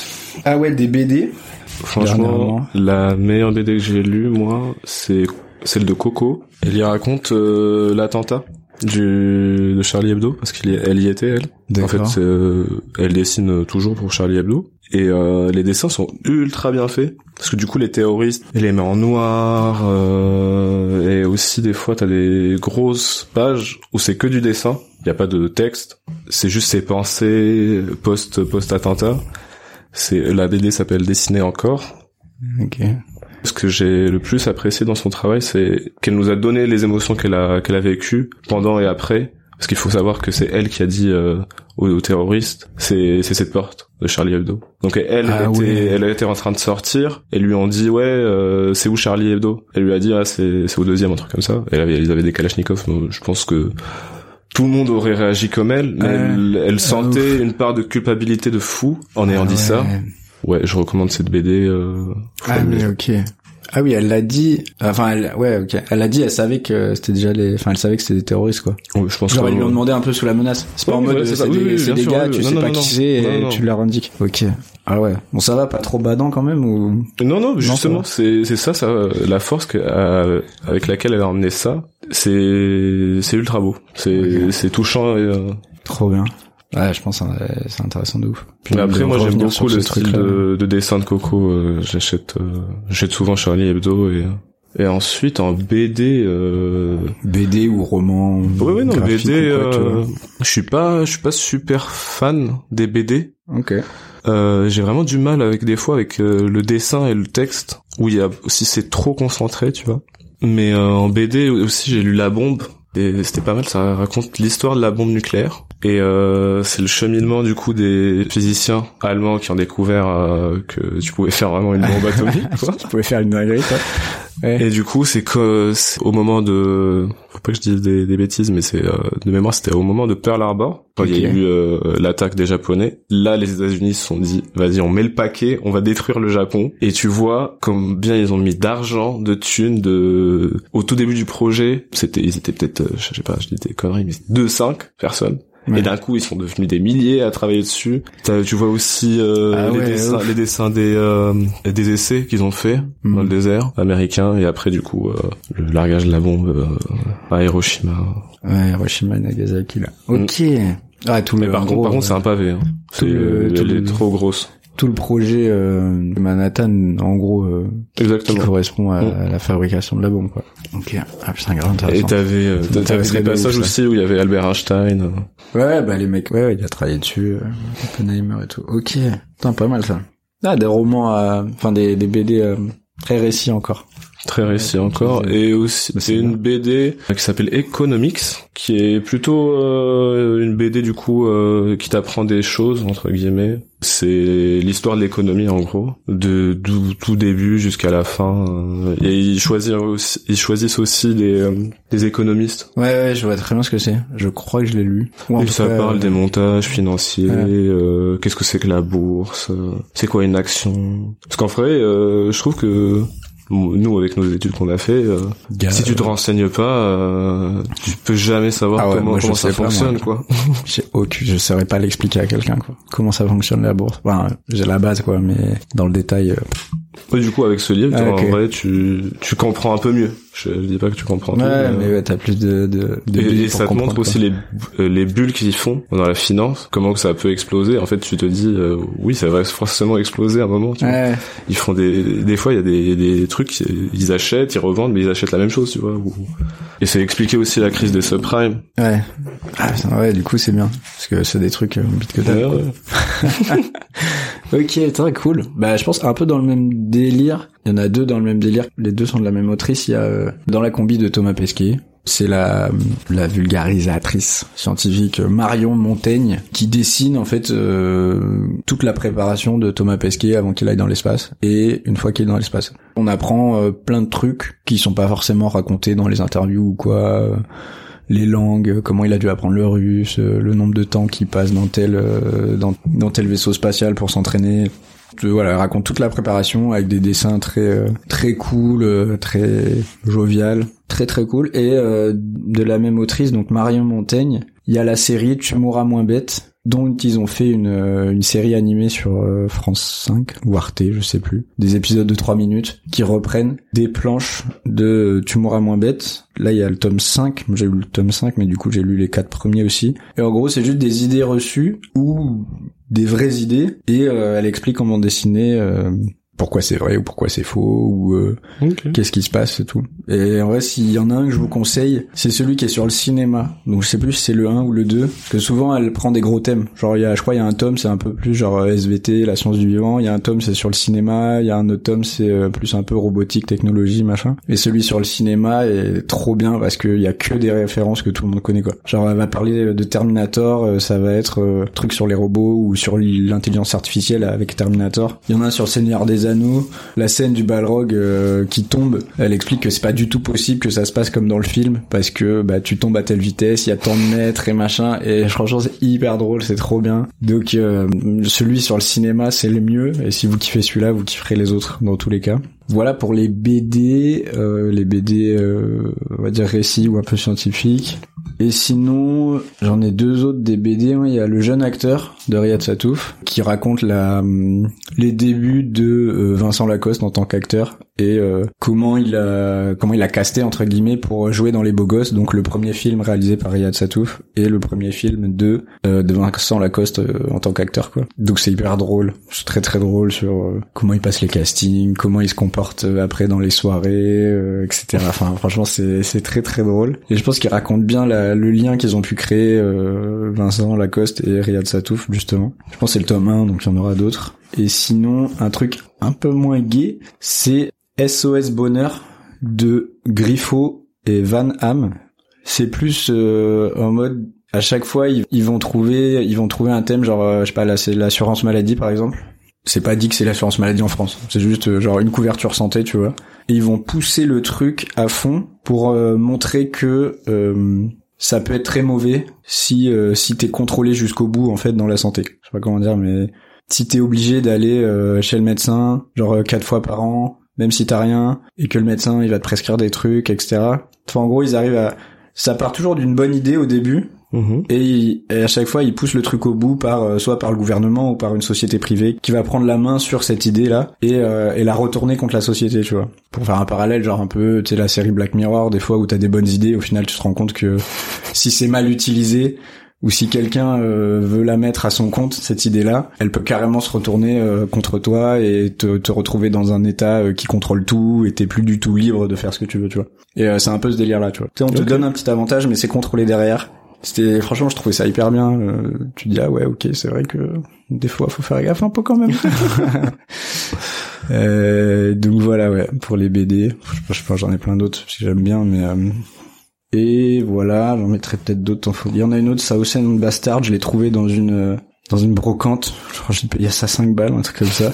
Ah ouais, des BD. Franchement, la meilleure BD que j'ai lue, moi, c'est celle de Coco. Elle y raconte euh, l'attentat du de Charlie Hebdo parce qu'elle elle y était elle. En fait, euh, elle dessine toujours pour Charlie Hebdo et euh, les dessins sont ultra bien faits parce que du coup les terroristes, elle les met en noir euh, et aussi des fois t'as des grosses pages où c'est que du dessin, il y a pas de texte, c'est juste ses pensées post post attentat. C'est la BD s'appelle Dessiner encore Ok. ce que j'ai le plus apprécié dans son travail, c'est qu'elle nous a donné les émotions qu'elle a qu'elle a vécues pendant et après. Parce qu'il faut savoir que c'est elle qui a dit euh, aux, aux terroristes, c'est c'est cette porte de Charlie Hebdo. Donc elle Ah était elle était en train de sortir et lui ont dit ouais euh, c'est où Charlie Hebdo? Elle lui a dit ah c'est c'est au deuxième un truc comme ça. Elle avait ils avaient des Kalachnikov. mais je pense que tout le monde aurait réagi comme elle, mais elle, elle Ah, sentait une part de culpabilité de fou en ayant dit ça. Ouais, je recommande cette BD. Euh, Ah mais ok. Ah oui, elle l'a dit. Enfin, elle, ouais, ok. Elle l'a dit. Elle savait que c'était déjà les. Enfin, elle savait que c'était des terroristes, quoi. ouais, je pense Genre, ils lui ont demandé un peu sous la menace. C'est pas Oui, en mode, c'est. Oui, des, oui, gars, oui. tu sais pas qui c'est et tu leur indiques. Ok. Ah ouais. Bon, ça va, pas trop badant quand même ou? Non, non, justement, c'est c'est ça, ça, la force que, avec laquelle elle a emmené ça, c'est c'est ultra beau, c'est c'est touchant. Et, euh, Trop bien. Ouais, je pense que c'est- intéressant de ouf. Puis mais après, moi, j'aime beaucoup le style de, de dessin de Coco. euh, j'achète euh, j'achète souvent Charlie Hebdo et et ensuite en BD. Euh... BD ou roman. Ouais, ouais, non, BD. euh, je suis pas je suis pas super fan des BD. Ok. Euh, j'ai vraiment du mal avec des fois avec euh, le dessin et le texte où il y a aussi c'est trop concentré tu vois mais euh, en BD aussi j'ai lu La Bombe et c'était pas mal ça raconte l'histoire de la bombe nucléaire et euh, c'est le cheminement du coup des physiciens allemands qui ont découvert euh, que tu pouvais faire vraiment une bombe atomique [laughs] quoi. Tu pouvais faire une dinguerie, toi. Ouais. Et du coup, c'est que au moment de, faut pas que je dise des, des bêtises, mais c'est euh, de mémoire, c'était au moment de Pearl Harbor quand il y a eu euh, l'attaque des Japonais. Là, les États-Unis se sont dit, vas-y, on met le paquet, on va détruire le Japon. Et tu vois combien ils ont mis d'argent, de thunes, de au tout début du projet, c'était, ils étaient peut-être, euh, je sais pas, je dis des conneries, mais deux cinq personnes. Ouais. Et d'un coup, ils sont devenus des milliers à travailler dessus. Tu vois aussi euh, Ah les, ouais, dessins, les dessins des euh, des essais qu'ils ont fait Mhm. dans le désert américain et après du coup euh, le largage de la bombe euh, à Hiroshima. Ouais, Hiroshima Nagasaki, là. Ok. Ah, tout Mais le, par contre, par contre, euh, c'est un pavé. Hein. C'est le- elle tout le- trop grosse. Tout le projet euh, de Manhattan, en gros, euh, qui Exactement. correspond à, Mm. à la fabrication de la bombe, quoi. Ok. Ah putain, grave Et intéressant. t'avais euh, t'avais des de passages aussi où il y avait Albert Einstein. euh. Ouais, bah les mecs, ouais, ouais, il a travaillé dessus, euh, Oppenheimer et tout. Ok. Putain, pas mal ça. Ah, des romans, à... enfin des, des BD euh, très récits encore. Très réussi Ouais, encore. c'est- Et aussi, c'est c'est une BD qui s'appelle Economics, qui est plutôt euh, une BD du coup euh, qui t'apprend des choses entre guillemets. C'est l'histoire de l'économie en gros, de du tout début jusqu'à la fin. euh, et ils choisissent aussi, ils choisissent aussi des, euh, des économistes. Ouais, ouais, je vois très bien ce que c'est. Je crois que je l'ai lu. Ou en Et tout ça cas, parle euh, des montages financiers, Ouais. euh, qu'est-ce que c'est que la bourse, c'est quoi une action? Parce qu'en vrai, je trouve que nous, avec nos études qu'on a fait, euh, si tu te renseignes pas, euh, tu peux jamais savoir Ah ouais, comment, moi, je comment ça pas, fonctionne, moi. quoi. [laughs] J'ai aucune, je saurais pas l'expliquer à quelqu'un, quoi. Comment ça fonctionne la bourse? Enfin, j'ai la base, quoi, mais dans le détail, euh, Ouais, du coup, avec ce livre, Ah, en vrai, tu, tu comprends un peu mieux. Je, je dis pas que tu comprends tout. ouais, mais, mais euh, ouais, t'as plus de, de, de et, et ça te montre aussi les, euh, les bulles qu'ils font dans la finance, comment que ça peut exploser. En fait, tu te dis, euh, oui, ça va forcément exploser à un moment. Tu quoi. vois. Ouais. Ils font des, des fois, il y a des, des trucs, ils achètent, ils revendent, mais ils achètent la même chose, tu vois. ou- Et c'est expliqué aussi la crise des subprimes. Ouais. Ah, putain, ouais, du coup, c'est bien. Parce que c'est des trucs, euh, bit que dalle, Ouais, ouais. [laughs] Ok, très cool. Bah, je pense un peu dans le même délire. Il y en a deux dans le même délire. Les deux sont de la même autrice. Il y a euh, dans la combi de Thomas Pesquet. C'est la, la vulgarisatrice scientifique Marion Montaigne qui dessine en fait euh, toute la préparation de Thomas Pesquet avant qu'il aille dans l'espace et une fois qu'il est dans l'espace. On apprend euh, plein de trucs qui sont pas forcément racontés dans les interviews ou quoi. euh, les langues, comment il a dû apprendre le russe, euh, le nombre de temps qu'il passe dans tel euh, dans, dans tel vaisseau spatial pour s'entraîner. Voilà, elle raconte toute la préparation avec des dessins très euh, très cool, euh, très jovial, très très cool. Et euh, de la même autrice, donc Marion Montaigne, il y a la série Tu mourras moins bête, dont ils ont fait une, euh, une série animée sur France 5 ou Arte, je sais plus, des épisodes de 3 minutes qui reprennent des planches de Tu mourras moins bête. Là, il y a le tome 5, Moi, j'ai lu le tome 5, mais du coup, j'ai lu les quatre premiers aussi. Et en gros, c'est juste des idées reçues ou des vraies idées et euh, elle explique comment dessiner euh, pourquoi c'est vrai ou pourquoi c'est faux ou euh, qu'est-ce qui se passe et tout. Et en vrai, s'il y en a un que je vous conseille, c'est celui qui est sur le cinéma. Donc je sais plus si c'est le 1 ou le 2, parce que souvent elle prend des gros thèmes. Genre il y a je crois il y a un tome, c'est un peu plus genre SVT, la science du vivant, il y a un tome c'est sur le cinéma, il y a un autre tome c'est euh, plus un peu robotique, technologie, machin. Et celui sur le cinéma est trop bien parce qu'il y a que des références que tout le monde connaît quoi. Genre elle va parler de Terminator, euh, ça va être euh, truc sur les robots ou sur l'intelligence artificielle avec Terminator. Il y en a un sur le Seigneur des Anneaux, la scène du Balrog euh, qui tombe, elle explique que c'est pas du tout possible que ça se passe comme dans le film parce que bah tu tombes à telle vitesse, il y a tant de mètres et machin et [laughs] franchement c'est hyper drôle, c'est trop bien. Donc euh, celui sur le cinéma c'est le mieux et si vous kiffez celui-là, vous kifferez les autres dans tous les cas. Voilà pour les BD, euh, les BD euh, on va dire récits ou un peu scientifiques. Et sinon, j'en ai deux autres des BD. hein. Il y a le jeune acteur de Riyad Satouf qui raconte la, hum, les débuts de euh, Vincent Lacoste en tant qu'acteur et euh, comment il a comment il a casté entre guillemets pour jouer dans Les Beaux Gosses. Donc le premier film réalisé par Riyad Satouf et le premier film de euh, de Vincent Lacoste euh, en tant qu'acteur quoi. Donc c'est hyper drôle, c'est très très drôle sur euh, comment il passe les castings, comment il se comporte euh, après dans les soirées, euh, etc. Enfin franchement c'est c'est très très drôle et je pense qu'il raconte bien la- le lien qu'ils ont pu créer Vincent Lacoste et Riyad Satouf justement. Je pense que c'est le tome 1 donc il y en aura d'autres. Et sinon un truc un peu moins gay, c'est SOS Bonheur de Griffo et Van Ham. C'est plus euh, en mode à chaque fois ils, vont trouver ils vont trouver un thème genre euh, je sais pas l'assurance maladie par exemple. C'est pas dit que c'est l'assurance maladie en France. C'est juste euh, genre une couverture santé, tu vois. Et ils vont pousser le truc à fond pour montrer que ça peut être très mauvais si si t'es contrôlé jusqu'au bout en fait dans la santé. Je sais pas comment dire mais si t'es obligé d'aller euh, chez le médecin genre euh, quatre fois par an même si t'as rien et que le médecin il va te prescrire des trucs etc. Enfin en gros ils arrivent à ça part toujours d'une bonne idée au début Mhm. et, il- et à chaque fois, ils poussent le truc au bout par euh, soit par le gouvernement ou par une société privée qui va prendre la main sur cette idée-là et, euh, et la retourner contre la société, tu vois. Pour faire un parallèle, genre un peu, tu sais, la série Black Mirror, des fois où t'as des bonnes idées, au final, tu te rends compte que si c'est mal utilisé ou si quelqu'un euh, veut la mettre à son compte, cette idée-là, elle peut carrément se retourner euh, contre toi et te, te retrouver dans un état euh, qui contrôle tout et t'es plus du tout libre de faire ce que tu veux, tu vois. Et euh, c'est un peu ce délire-là, tu vois. Tu sais, on te donne un petit avantage, mais c'est contrôlé derrière. C'était franchement, je trouvais ça hyper bien. euh, tu dis ah ouais, ok, c'est vrai que des fois, faut faire gaffe un peu quand même. [laughs] Euh, donc voilà, ouais, pour les BD, je pas, j'en ai plein d'autres que j'aime bien, mais euh, et voilà, j'en mettrai peut-être d'autres. en. Il y en a une autre, Sausen and Bastard, je l'ai trouvé dans une euh, dans une brocante. Que j'ai payé ça 5 balles, un truc comme ça.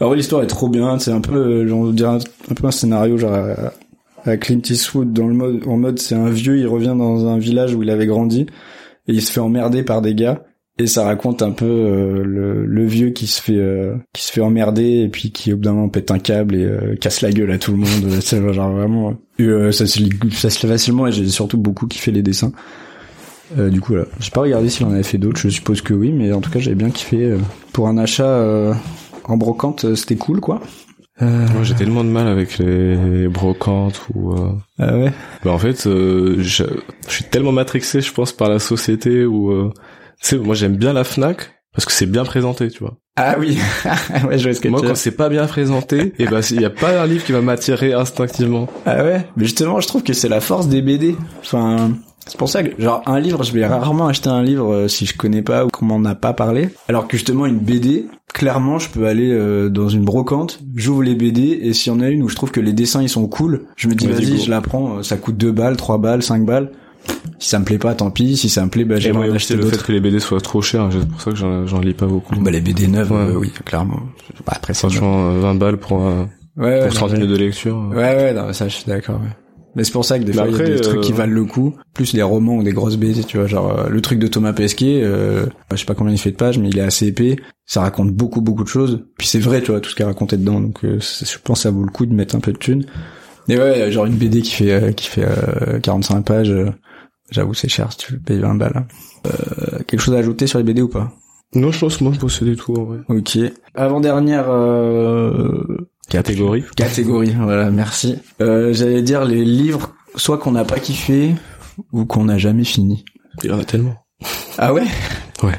Alors l'histoire est trop bien, c'est un peu, euh, genre, dirait un, un peu un scénario genre à, à Clint Eastwood dans le mode, en mode c'est un vieux, il revient dans un village où il avait grandi et il se fait emmerder par des gars et ça raconte un peu euh, le, le vieux qui se fait euh, qui se fait emmerder et puis qui au bout d'un moment pète un câble et euh, casse la gueule à tout le monde [laughs] c'est genre vraiment et, euh, ça se lit ça se lit facilement et j'ai surtout beaucoup kiffé les dessins euh, du coup voilà j'ai pas regardé s'il en avait fait d'autres je suppose que oui mais en tout cas j'avais bien kiffé euh, pour un achat euh, en brocante euh, c'était cool quoi euh, Moi, j'ai tellement de mal avec les brocantes ou. euh, ah ouais Bah, en fait, euh, je, je suis tellement matrixé, je pense, par la société ou. Sais, moi, j'aime bien la Fnac parce que c'est bien présenté, tu vois. ah oui [laughs] ouais je vois ce que Moi, quand c'est pas bien présenté, [laughs] et ben, il y a pas un livre qui va m'attirer instinctivement. Ah ouais, mais justement, je trouve que c'est la force des BD. Enfin, C'est pour ça que, genre, un livre, je vais rarement acheter un livre euh, si je connais pas ou qu'on m'en a pas parlé. Alors que justement, une BD, clairement, je peux aller euh, dans une brocante, j'ouvre les BD, et s'il y en a une où je trouve que les dessins, ils sont cool, je me dis, Vas-y, je la prends, euh, ça coûte 2 balles, 3 balles, 5 balles. Si ça me plaît pas, tant pis. Si ça me plaît, bah, j'aimerais acheter le fait que les BD soient trop chers, c'est pour ça que j'en lis pas beaucoup. Bah, les BD neuves, Ouais. euh, oui, clairement. Bah, après, c'est Franchement, euh, 20 balles pour, euh, Ouais, ouais, pour 30 non, minutes de lecture. euh. Ouais, ouais, non, ça, je suis d'accord, ouais. Mais c'est pour ça que des Mais fois, il y a des trucs euh, qui valent le coup. Plus les romans ou des grosses BD, tu vois, genre, euh, le truc de Thomas Pesquet, euh, je sais pas combien il fait de pages, mais il est assez épais. Ça raconte beaucoup, beaucoup de choses. Puis c'est vrai, tu vois, tout ce qu'il racontait dedans. Donc, euh, je pense que ça vaut le coup de mettre un peu de thunes. Mais ouais, genre une BD qui fait, euh, qui fait, euh, 45 pages, euh, j'avoue, c'est cher si tu payes 20 balles. Euh, quelque chose à ajouter sur les BD ou pas? Non, je pense que moi, je possédais tout, en vrai. Ok. Avant-dernière, euh, Catégorie. Catégorie, voilà, merci. Euh, j'allais dire les livres, soit qu'on n'a pas kiffé, ou qu'on n'a jamais fini. Il y en a tellement. Ah ouais? Ouais.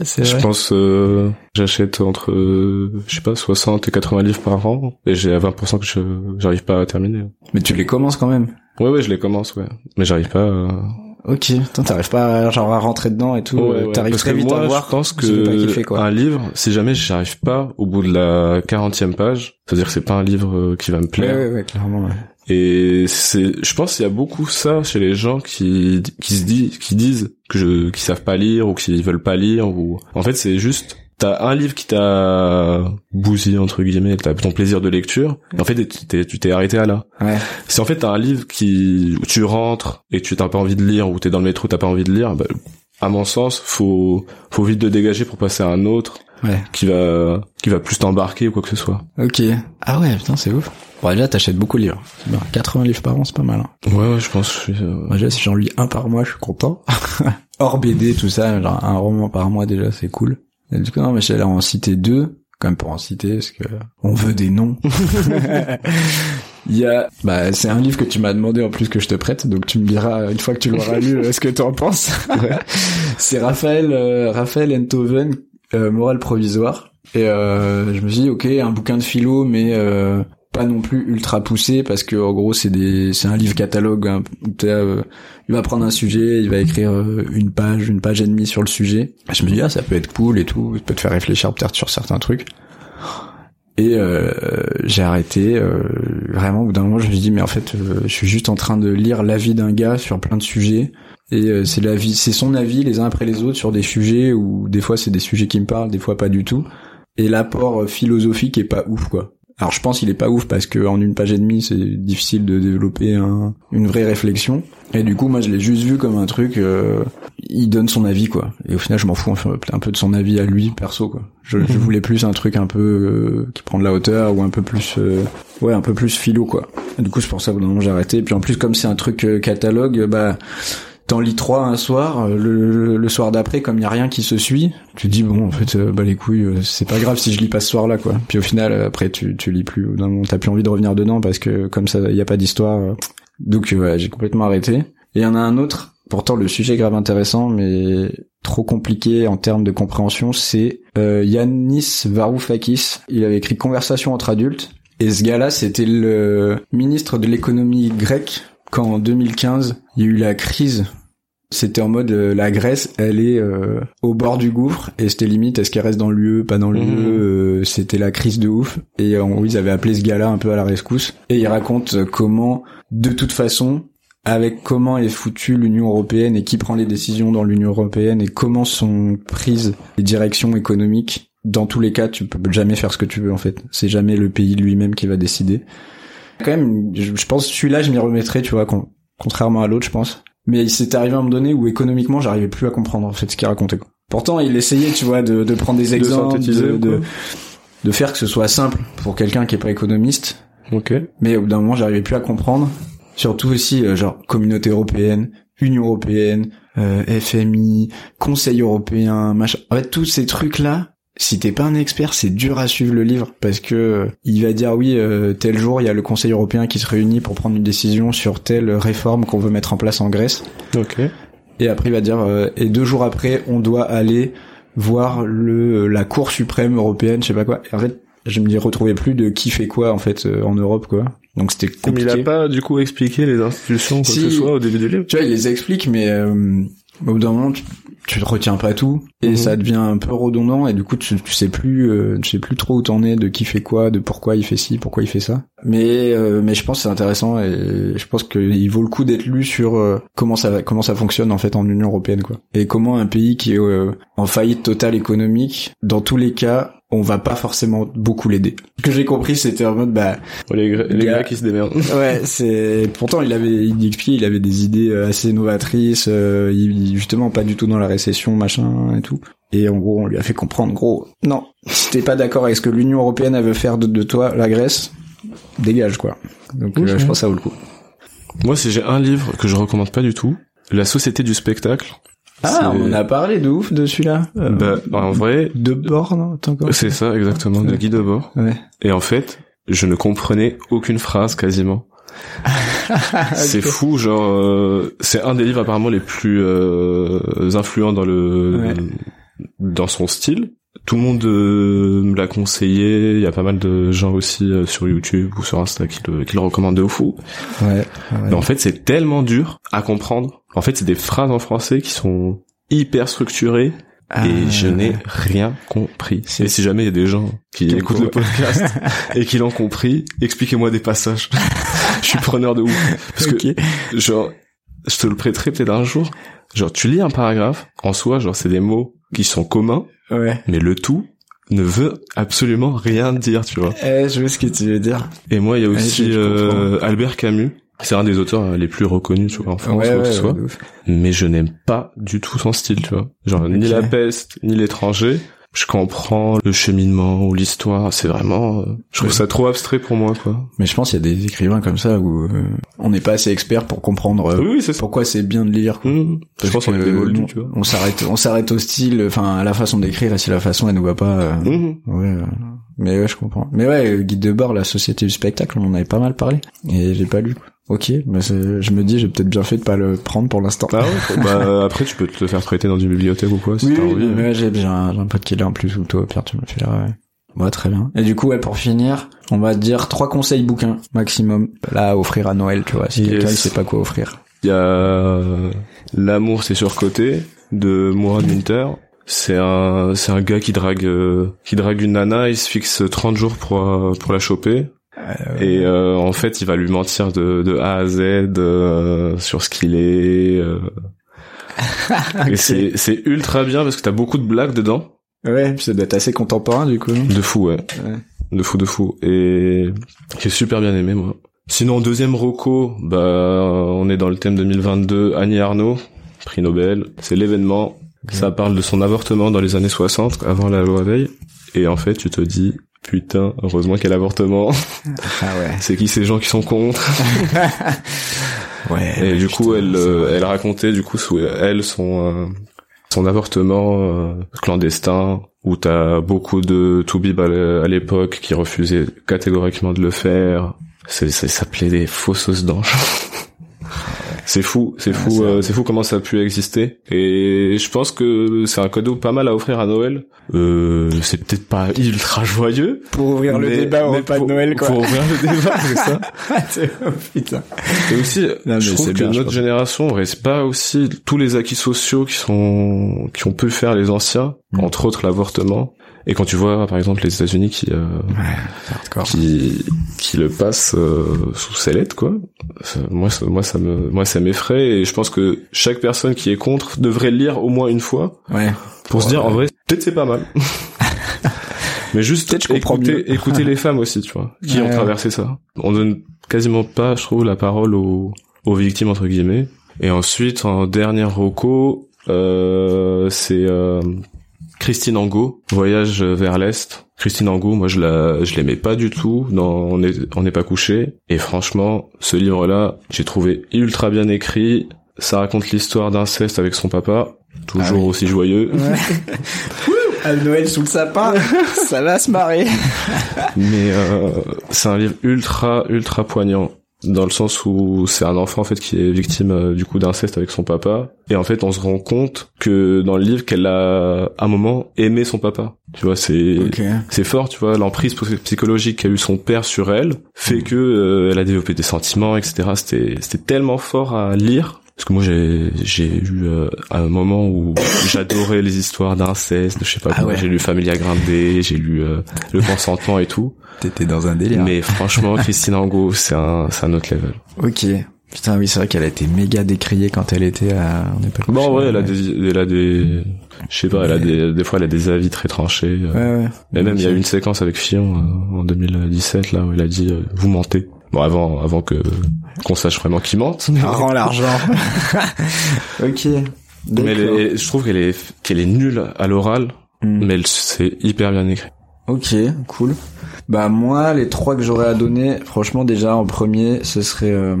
Je vrai. pense, euh, j'achète entre, euh, je sais pas, 60 et 80 livres par an, et j'ai à 20% que je, j'arrive pas à terminer. Mais tu les commences quand même. Ouais, ouais, je les commence, ouais. Mais j'arrive pas à... Ok. Putain, t'arrives pas à, genre à rentrer dedans et tout. Ouais, euh, ouais, T'arrives très que vite moi, à voir. je pense pas que quoi. un livre, si jamais j'arrive pas au bout de la 40e page, c'est-à-dire que c'est pas un livre euh, qui va me Ouais, plaire. ouais, ouais, clairement. Ouais. Et c'est, je pense qu'il y a beaucoup ça chez les gens qui, qui se disent, qui disent que je, qui savent pas lire ou qui veulent pas lire ou, en fait, c'est juste, t'as un livre qui t'a bousillé, entre guillemets, t'as ton plaisir de lecture. Et en fait, tu t'es, arrêté à là. Ouais. Si en fait t'as un livre qui, où tu rentres et que tu t'as pas envie de lire ou t'es dans le métro, t'as pas envie de lire, bah, à mon sens, faut, faut vite le dégager pour passer à un autre Ouais. qui va, qui va plus t'embarquer ou quoi que ce soit. Ok. Ah ouais, putain, c'est ouf. Bon, déjà, t'achètes beaucoup de livres. C'est bien. 80 livres par an, c'est pas mal. Hein. Ouais, ouais, je pense. euh, déjà, si j'en lis un par mois, je suis content. [laughs] Hors BD, tout ça, genre un roman par mois, déjà, c'est cool. Et du coup, non, mais j'allais en citer deux, quand même pour en citer, parce que on veut des noms. [laughs] Il y a, bah, c'est un livre que tu m'as demandé en plus que je te prête, donc tu me diras une fois que tu l'auras lu ce que tu en penses. c'est Raphaël, euh, Raphaël Enthoven, euh, Morale provisoire. Et euh, je me suis dit, ok, un bouquin de philo, mais euh, pas non plus ultra poussé, parce que en gros, c'est des, c'est un livre catalogue. hein, où euh, il va prendre un sujet, il va écrire euh, une page, une page et demie sur le sujet. Et je me dis, ah, ça peut être cool et tout, ça peut te faire réfléchir peut-être sur certains trucs. Et euh, j'ai arrêté. euh, vraiment, au bout d'un moment, je me suis dit, mais en fait, euh, je suis juste en train de lire l'avis d'un gars sur plein de sujets. Et c'est l'avis, c'est son avis les uns après les autres sur des sujets où des fois c'est des sujets qui me parlent, des fois pas du tout. Et l'apport philosophique est pas ouf, quoi. Alors je pense qu'il est pas ouf parce que en une page et demie c'est difficile de développer un- une vraie réflexion. Et du coup moi je l'ai juste vu comme un truc, euh, il donne son avis quoi. Et au final je m'en fous un peu, de son avis à lui perso quoi. Je, je voulais plus un truc un peu euh, qui prend de la hauteur ou un peu plus, euh, ouais un peu plus philo quoi. Et du coup c'est pour ça que j'ai arrêté. Et puis en plus comme c'est un truc euh, catalogue, bah t'en lis trois un soir, euh, le, le soir d'après, comme y a rien qui se suit, tu dis bon en fait euh, bah les couilles, euh, c'est pas grave si je lis pas ce soir-là quoi. Puis au final après tu tu lis plus, t'as plus envie de revenir dedans parce que comme ça y a pas d'histoire. Donc ouais, j'ai complètement arrêté. Et il y en a un autre, pourtant le sujet grave intéressant mais trop compliqué en termes de compréhension, c'est euh, Yannis Varoufakis. Il avait écrit Conversation entre adultes. Et ce gars-là, c'était le ministre de l'économie grec quand en 2015, il y a eu la crise. C'était en mode euh, la Grèce, elle est euh, au bord du gouffre et c'était limite est-ce qu'elle reste dans l'UE, pas dans l'UE. Mhm. euh, c'était la crise de ouf et en gros, ils avaient appelé ce gars-là un peu à la rescousse et il raconte euh, comment de toute façon avec comment est foutue l'Union européenne et qui prend les décisions dans l'Union européenne et comment sont prises les directions économiques. Dans tous les cas, tu peux jamais faire ce que tu veux en fait. C'est jamais le pays lui-même qui va décider. Quand même, je je pense celui-là, je m'y remettrai, tu vois, con- contrairement à l'autre, je pense. Mais il s'est arrivé à un moment donné où économiquement, j'arrivais plus à comprendre en fait ce qu'il racontait. quoi. Pourtant, il essayait, tu vois, de, de prendre des exemples, de, de, de faire que ce soit simple pour quelqu'un qui est pas économiste. Ok. Mais au bout d'un moment, j'arrivais plus à comprendre. Surtout aussi, euh, genre, communauté européenne, Union européenne, euh, FMI, Conseil européen, machin. En fait, tous ces trucs-là, si t'es pas un expert, c'est dur à suivre le livre parce que euh, il va dire oui, euh, tel jour, il y a le Conseil européen qui se réunit pour prendre une décision sur telle réforme qu'on veut mettre en place en Grèce. Ok. Et après, il va dire euh, et deux jours après, on doit aller voir le la Cour suprême européenne, je sais pas quoi. Et en fait, je me retrouvais plus de qui fait quoi en fait euh, en Europe quoi. Donc c'était Mais il compliqué. a pas du coup expliqué les institutions quoi Si. que ce soit au début du livre. Tu vois, il les explique, mais euh, au bout d'un moment, tu, tu retiens pas tout et Mhm. ça devient un peu redondant et du coup, tu, tu sais plus, euh, tu sais plus trop où t'en es, de qui fait quoi, de pourquoi il fait ci, pourquoi il fait ça. Mais euh, mais je pense que c'est intéressant et je pense qu'il vaut le coup d'être lu sur euh, comment ça comment ça fonctionne en fait en Union européenne quoi et comment un pays qui est euh, en faillite totale économique, dans tous les cas, on va pas forcément beaucoup l'aider. Ce que j'ai compris, c'était en mode bah Les, Gre- les Grecs qui se démerdent. [laughs] Ouais, c'est pourtant il avait il expliquait il avait des idées euh, assez novatrices, euh, il, justement pas du tout dans la récession machin et tout. Et en gros, on lui a fait comprendre gros, non, si t'es pas d'accord avec ce que l'Union européenne elle veut faire de, de toi, la Grèce, dégage quoi. Donc euh, je pense que ça vaut le coup. Moi, si j'ai un livre que je recommande pas du tout, La Société du spectacle. Ah, on a parlé de ouf de celui-là. Euh, Bah, en vrai, de bord, non c'est ça exactement, de. Guy Debord. Ouais. Et en fait, je ne comprenais aucune phrase quasiment. [laughs] C'est fou, genre euh, c'est un des livres apparemment les plus euh, influents dans le Ouais. dans son style. Tout le monde euh, me l'a conseillé. Il y a pas mal de gens aussi euh, sur YouTube ou sur Insta qui le, qui le recommandent de fou. Ouais. ouais. Mais en fait, c'est tellement dur à comprendre. En fait, c'est des phrases en français qui sont hyper structurées Ah. et je n'ai rien compris. Et si jamais il y a des gens qui écoutent co- le podcast [laughs] et qui l'ont compris, expliquez-moi des passages. [laughs] je suis preneur de ouf. Parce que, genre, je te le prêterai peut-être un jour. Genre, tu lis un paragraphe, en soi, genre, c'est des mots qui sont communs, Ouais. mais le tout ne veut absolument rien dire, tu vois. Eh, je vois ce que tu veux dire. Et moi, il y a aussi euh, Albert Camus. C'est un des auteurs euh, les plus reconnus, tu vois, en France, ouais, ou que ce soit. Mais je n'aime pas du tout son style, tu vois. Genre, ni la peste, ni l'étranger. Je comprends le cheminement ou l'histoire. C'est vraiment, euh, je trouve Ouais. ça trop abstrait pour moi, quoi. Mais je pense qu'il y a des écrivains comme ça où euh, on n'est pas assez expert pour comprendre euh, oui, oui, pourquoi c'est bien de lire. Quoi. Mmh. Je pense qu'on que, est des moldus, tu vois. On s'arrête, on s'arrête au style, enfin à la façon d'écrire et si la façon elle nous va pas. euh, Mmh. Ouais. euh, mais ouais, je comprends. Mais ouais, Guide de bord, la société du spectacle, on en avait pas mal parlé et j'ai pas lu. quoi. Ok, mais c'est- je me dis j'ai peut-être bien fait de pas le prendre pour l'instant. Ah ouais, bah, après, tu peux te le faire prêter dans une bibliothèque ou quoi, si oui, t'as oui, envie. mais j'ai j'ai un, un pote qui l'a en plus ou toi, Pierre, tu me le fileras. Ouais. Ouais, très bien. Et du coup, ouais, pour finir, on va dire trois conseils bouquins maximum là à offrir à Noël, tu vois, si Yes. quelqu'un il sait pas quoi offrir. Il y a euh, L'amour c'est surcoté de Mourad Minter. C'est un c'est un gars qui drague euh, qui drague une nana, il se fixe 30 jours pour euh, pour la choper et euh, en fait, il va lui mentir de de A à Z euh, sur ce qu'il est euh, [laughs] c'est c'est ultra bien parce que t'as beaucoup de blagues dedans. Ouais, ça doit être assez contemporain du coup. De fou, ouais. Ouais. De fou, de fou. Et j'ai super bien aimé, moi. Sinon, deuxième roco, bah, on est dans le thème 2022, Annie Arnaud, prix Nobel. C'est l'événement. Ça parle de son avortement dans les années 60, avant la loi Veil. Et en fait, tu te dis, putain, heureusement qu'il y a l'avortement. [laughs] Ah ouais. C'est qui ces gens qui sont contre? [laughs] Ouais. Et du coup, elle, euh, elle racontait, du coup, sous elle, son, euh, son avortement euh, clandestin, où t'as beaucoup de toubibs à l'é- à l'époque qui refusaient catégoriquement de le faire. C'est, ça s'appelait des fausses d'ange. [laughs] C'est fou, c'est Ah, fou, c'est euh, c'est fou comment ça a pu exister. Et je pense que c'est un cadeau pas mal à offrir à Noël. Euh, c'est peut-être pas ultra joyeux. Pour ouvrir le débat au repas de pour- Noël quoi. Pour ouvrir le débat, c'est ça. [laughs] C'est- oh, putain. Et aussi, Non, mais je trouve c'est que bien, notre génération reste pas aussi tous les acquis sociaux qui sont qui ont pu faire les anciens, Mm. entre autres l'avortement. Et quand tu vois, par exemple, les États-Unis qui euh, Ouais, qui qui le passent euh, sous sellette, quoi. ça- moi, ça, moi, ça me moi ça m'effraie et je pense que chaque personne qui est contre devrait le lire au moins une fois Ouais. pour se Ouais. dire en vrai peut-être c'est pas mal. [laughs] Mais juste écouter, écouter [laughs] les femmes aussi, tu vois, qui ont traversé ça. On donne quasiment pas, je trouve, la parole aux, aux victimes entre guillemets. Et ensuite, en dernière roco, euh, c'est euh, Christine Angot, Voyage vers l'Est. Christine Angot, moi je la, je l'aimais pas du tout dans On n'est on n'est pas couché. Et franchement, ce livre-là, j'ai trouvé ultra bien écrit. Ça raconte l'histoire d'inceste avec son papa, toujours Ah oui. aussi joyeux. À [laughs] Noël sous le sapin, ça va se marrer. Mais euh, c'est un livre ultra ultra poignant. Dans le sens où c'est un enfant en fait qui est victime euh, du coup d'inceste avec son papa. Et en fait on se rend compte que dans le livre qu'elle a à un moment aimé son papa. Tu vois c'est c'est fort tu vois. L'emprise psychologique qu'a eu son père sur elle fait que euh, elle a développé des sentiments etc c'était c'était tellement fort à lire parce que moi j'ai j'ai eu euh, un moment où j'adorais les histoires d'inceste je sais pas Ah quoi. ouais. j'ai lu Familia Grande j'ai lu euh, le consentement et tout T'étais dans un délire. mais franchement Christine Angot c'est un c'est un autre level Ok. Putain, oui, c'est vrai qu'elle a été méga décriée quand elle était à... On est pas Bon, ouais, elle a des, elle a des, je sais pas, elle a des, des fois, elle a des avis très tranchés. euh. Ouais, ouais. Et même, il y a eu une séquence avec Fillon euh, en 2017, là, où elle a dit, euh, vous mentez. Bon, avant, avant que, qu'on sache vraiment qui mente. [laughs] Rends l'argent. [laughs] ok. Mais elle D'accord. est- je trouve qu'elle est, qu'elle est nulle à l'oral, Hmm. mais c'est hyper bien écrit. Ok, cool. Bah moi, les trois que j'aurais à donner, franchement déjà en premier, ce serait euh,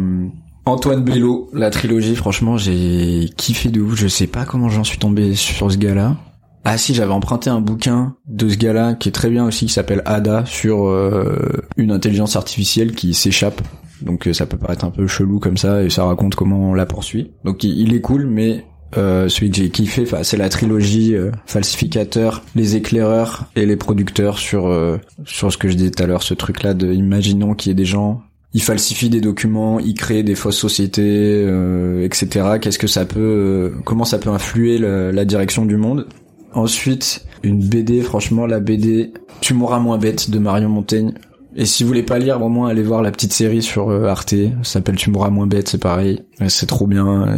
Antoine Bello, la trilogie. Franchement, j'ai kiffé de ouf. Je sais pas comment j'en suis tombé sur ce gars-là. Ah si, j'avais emprunté un bouquin de ce gars-là qui est très bien aussi, qui s'appelle Ada, sur euh, une intelligence artificielle qui s'échappe. Donc euh, ça peut paraître un peu chelou comme ça, et ça raconte comment on la poursuit. Donc il, est cool, mais euh, celui que j'ai kiffé, enfin, c'est la trilogie euh, falsificateur, les éclaireurs et les producteurs sur euh, sur ce que je disais tout à l'heure, ce truc-là de imaginons qu'il y ait des gens, ils falsifient des documents, ils créent des fausses sociétés, euh, etc. Qu'est-ce que ça peut, euh, comment ça peut influer la direction du monde? Ensuite, une BD, franchement, la BD Tu mourras moins bête de Marion Montaigne. Et si vous voulez pas lire, au moins allez voir la petite série sur euh, Arte. Ça s'appelle Tu mourras moins bête, c'est pareil. C'est trop bien.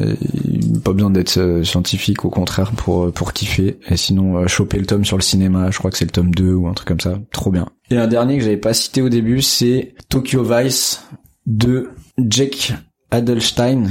Pas besoin d'être euh, scientifique, au contraire, pour euh, pour kiffer. Et sinon, choper le tome sur le cinéma. Je crois que c'est le tome 2 ou un truc comme ça. Trop bien. Et un dernier que j'avais pas cité au début, c'est Tokyo Vice de Jake Adelstein.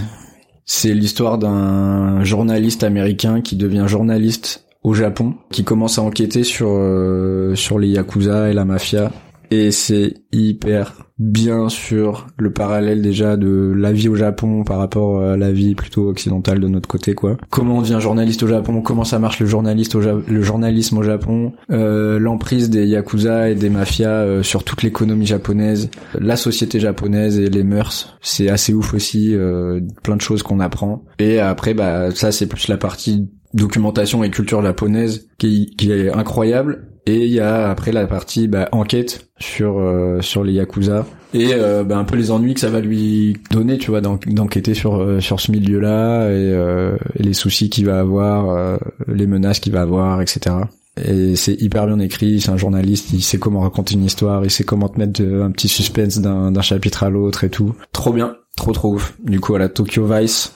C'est l'histoire d'un journaliste américain qui devient journaliste au Japon, qui commence à enquêter sur euh, sur les yakuza et la mafia. Et c'est hyper bien sur le parallèle déjà de la vie au Japon par rapport à la vie plutôt occidentale de notre côté quoi. Comment on devient journaliste au Japon, comment ça marche le journaliste au le journalisme au Japon, euh, l'emprise des yakuza et des mafias euh, sur toute l'économie japonaise, la société japonaise et les mœurs, c'est assez ouf aussi, euh, plein de choses qu'on apprend. Et après bah ça c'est plus la partie documentation et culture japonaise qui est incroyable et il y a après la partie bah, enquête sur euh, sur les yakuza. Et euh, bah, un peu les ennuis que ça va lui donner tu vois d'en- d'enquêter sur euh, sur ce milieu là et, euh, les soucis qu'il va avoir euh, les menaces qu'il va avoir etc et c'est hyper bien écrit c'est un journaliste il sait comment raconter une histoire il sait comment te mettre un petit suspense d'un d'un chapitre à l'autre et tout. Trop bien. Trop trop ouf. Du coup à la Tokyo Vice.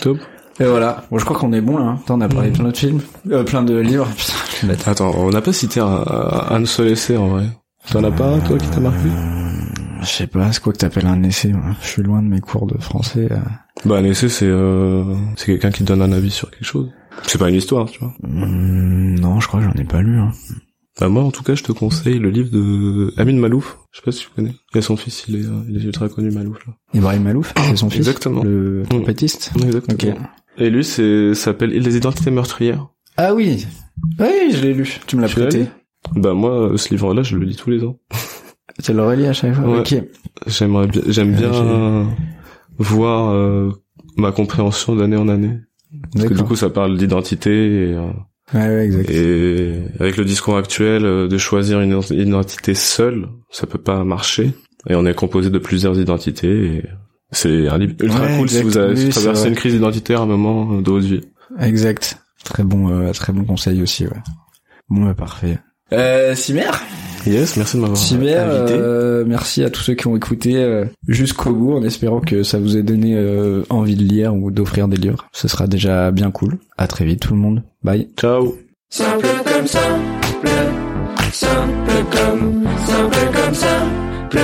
Top. Et voilà. Bon, je crois qu'on est bon là. hein. Attends, on a parlé plein d'autres films, euh, plein de livres. [laughs] Putain. Attends, on n'a pas cité un, un seul essai, en vrai. T'en as pas un, toi, qui t'a marqué? Je sais pas, c'est quoi que t'appelles un essai moi Je suis loin de mes cours de français. euh. Bah, un essai, c'est, euh, c'est quelqu'un qui donne un avis sur quelque chose. C'est pas une histoire, tu vois. Hmm, non, je crois que j'en ai pas lu. Hein. Bah, moi, en tout cas, je te conseille le livre de Amin Malouf. Je sais pas si tu connais. Il a son fils, il est, euh, il est ultra connu, Malouf, là. Ibrahim Malouf, c'est son fils. Exactement. Le trompettiste. Exactement. Ok. Et lui, c'est, ça s'appelle Les identités meurtrières. Ah oui. Oui, je l'ai lu. Tu me l'as prêté. Bah, moi, ce livre-là, je le lis tous les ans. Tu le relis à chaque fois. Ouais. Ok. J'aimerais bien, j'aime Euh, bien euh, voir euh, ma compréhension d'année en année. Parce que du coup, ça parle d'identité et, euh, Ouais, ouais, exact. et avec le discours actuel, euh, de choisir une ident- identité seule, ça peut pas marcher. Et on est composé de plusieurs identités. Et c'est un livre ultra Ouais, cool si exact. vous avez Oui, traversé une crise identitaire à un moment euh, de votre vie. Exact. Très bon, euh, très bon conseil aussi. Ouais. Bon, bah, parfait. Euh, Cimer Yes, merci de m'avoir Super, invité. euh, merci à tous ceux qui ont écouté euh, jusqu'au bout en espérant que ça vous ait donné euh, envie de lire ou d'offrir des livres. Ce sera déjà bien cool. À très vite tout le monde. Bye. Ciao. Simple comme simple, simple comme, simple comme simple,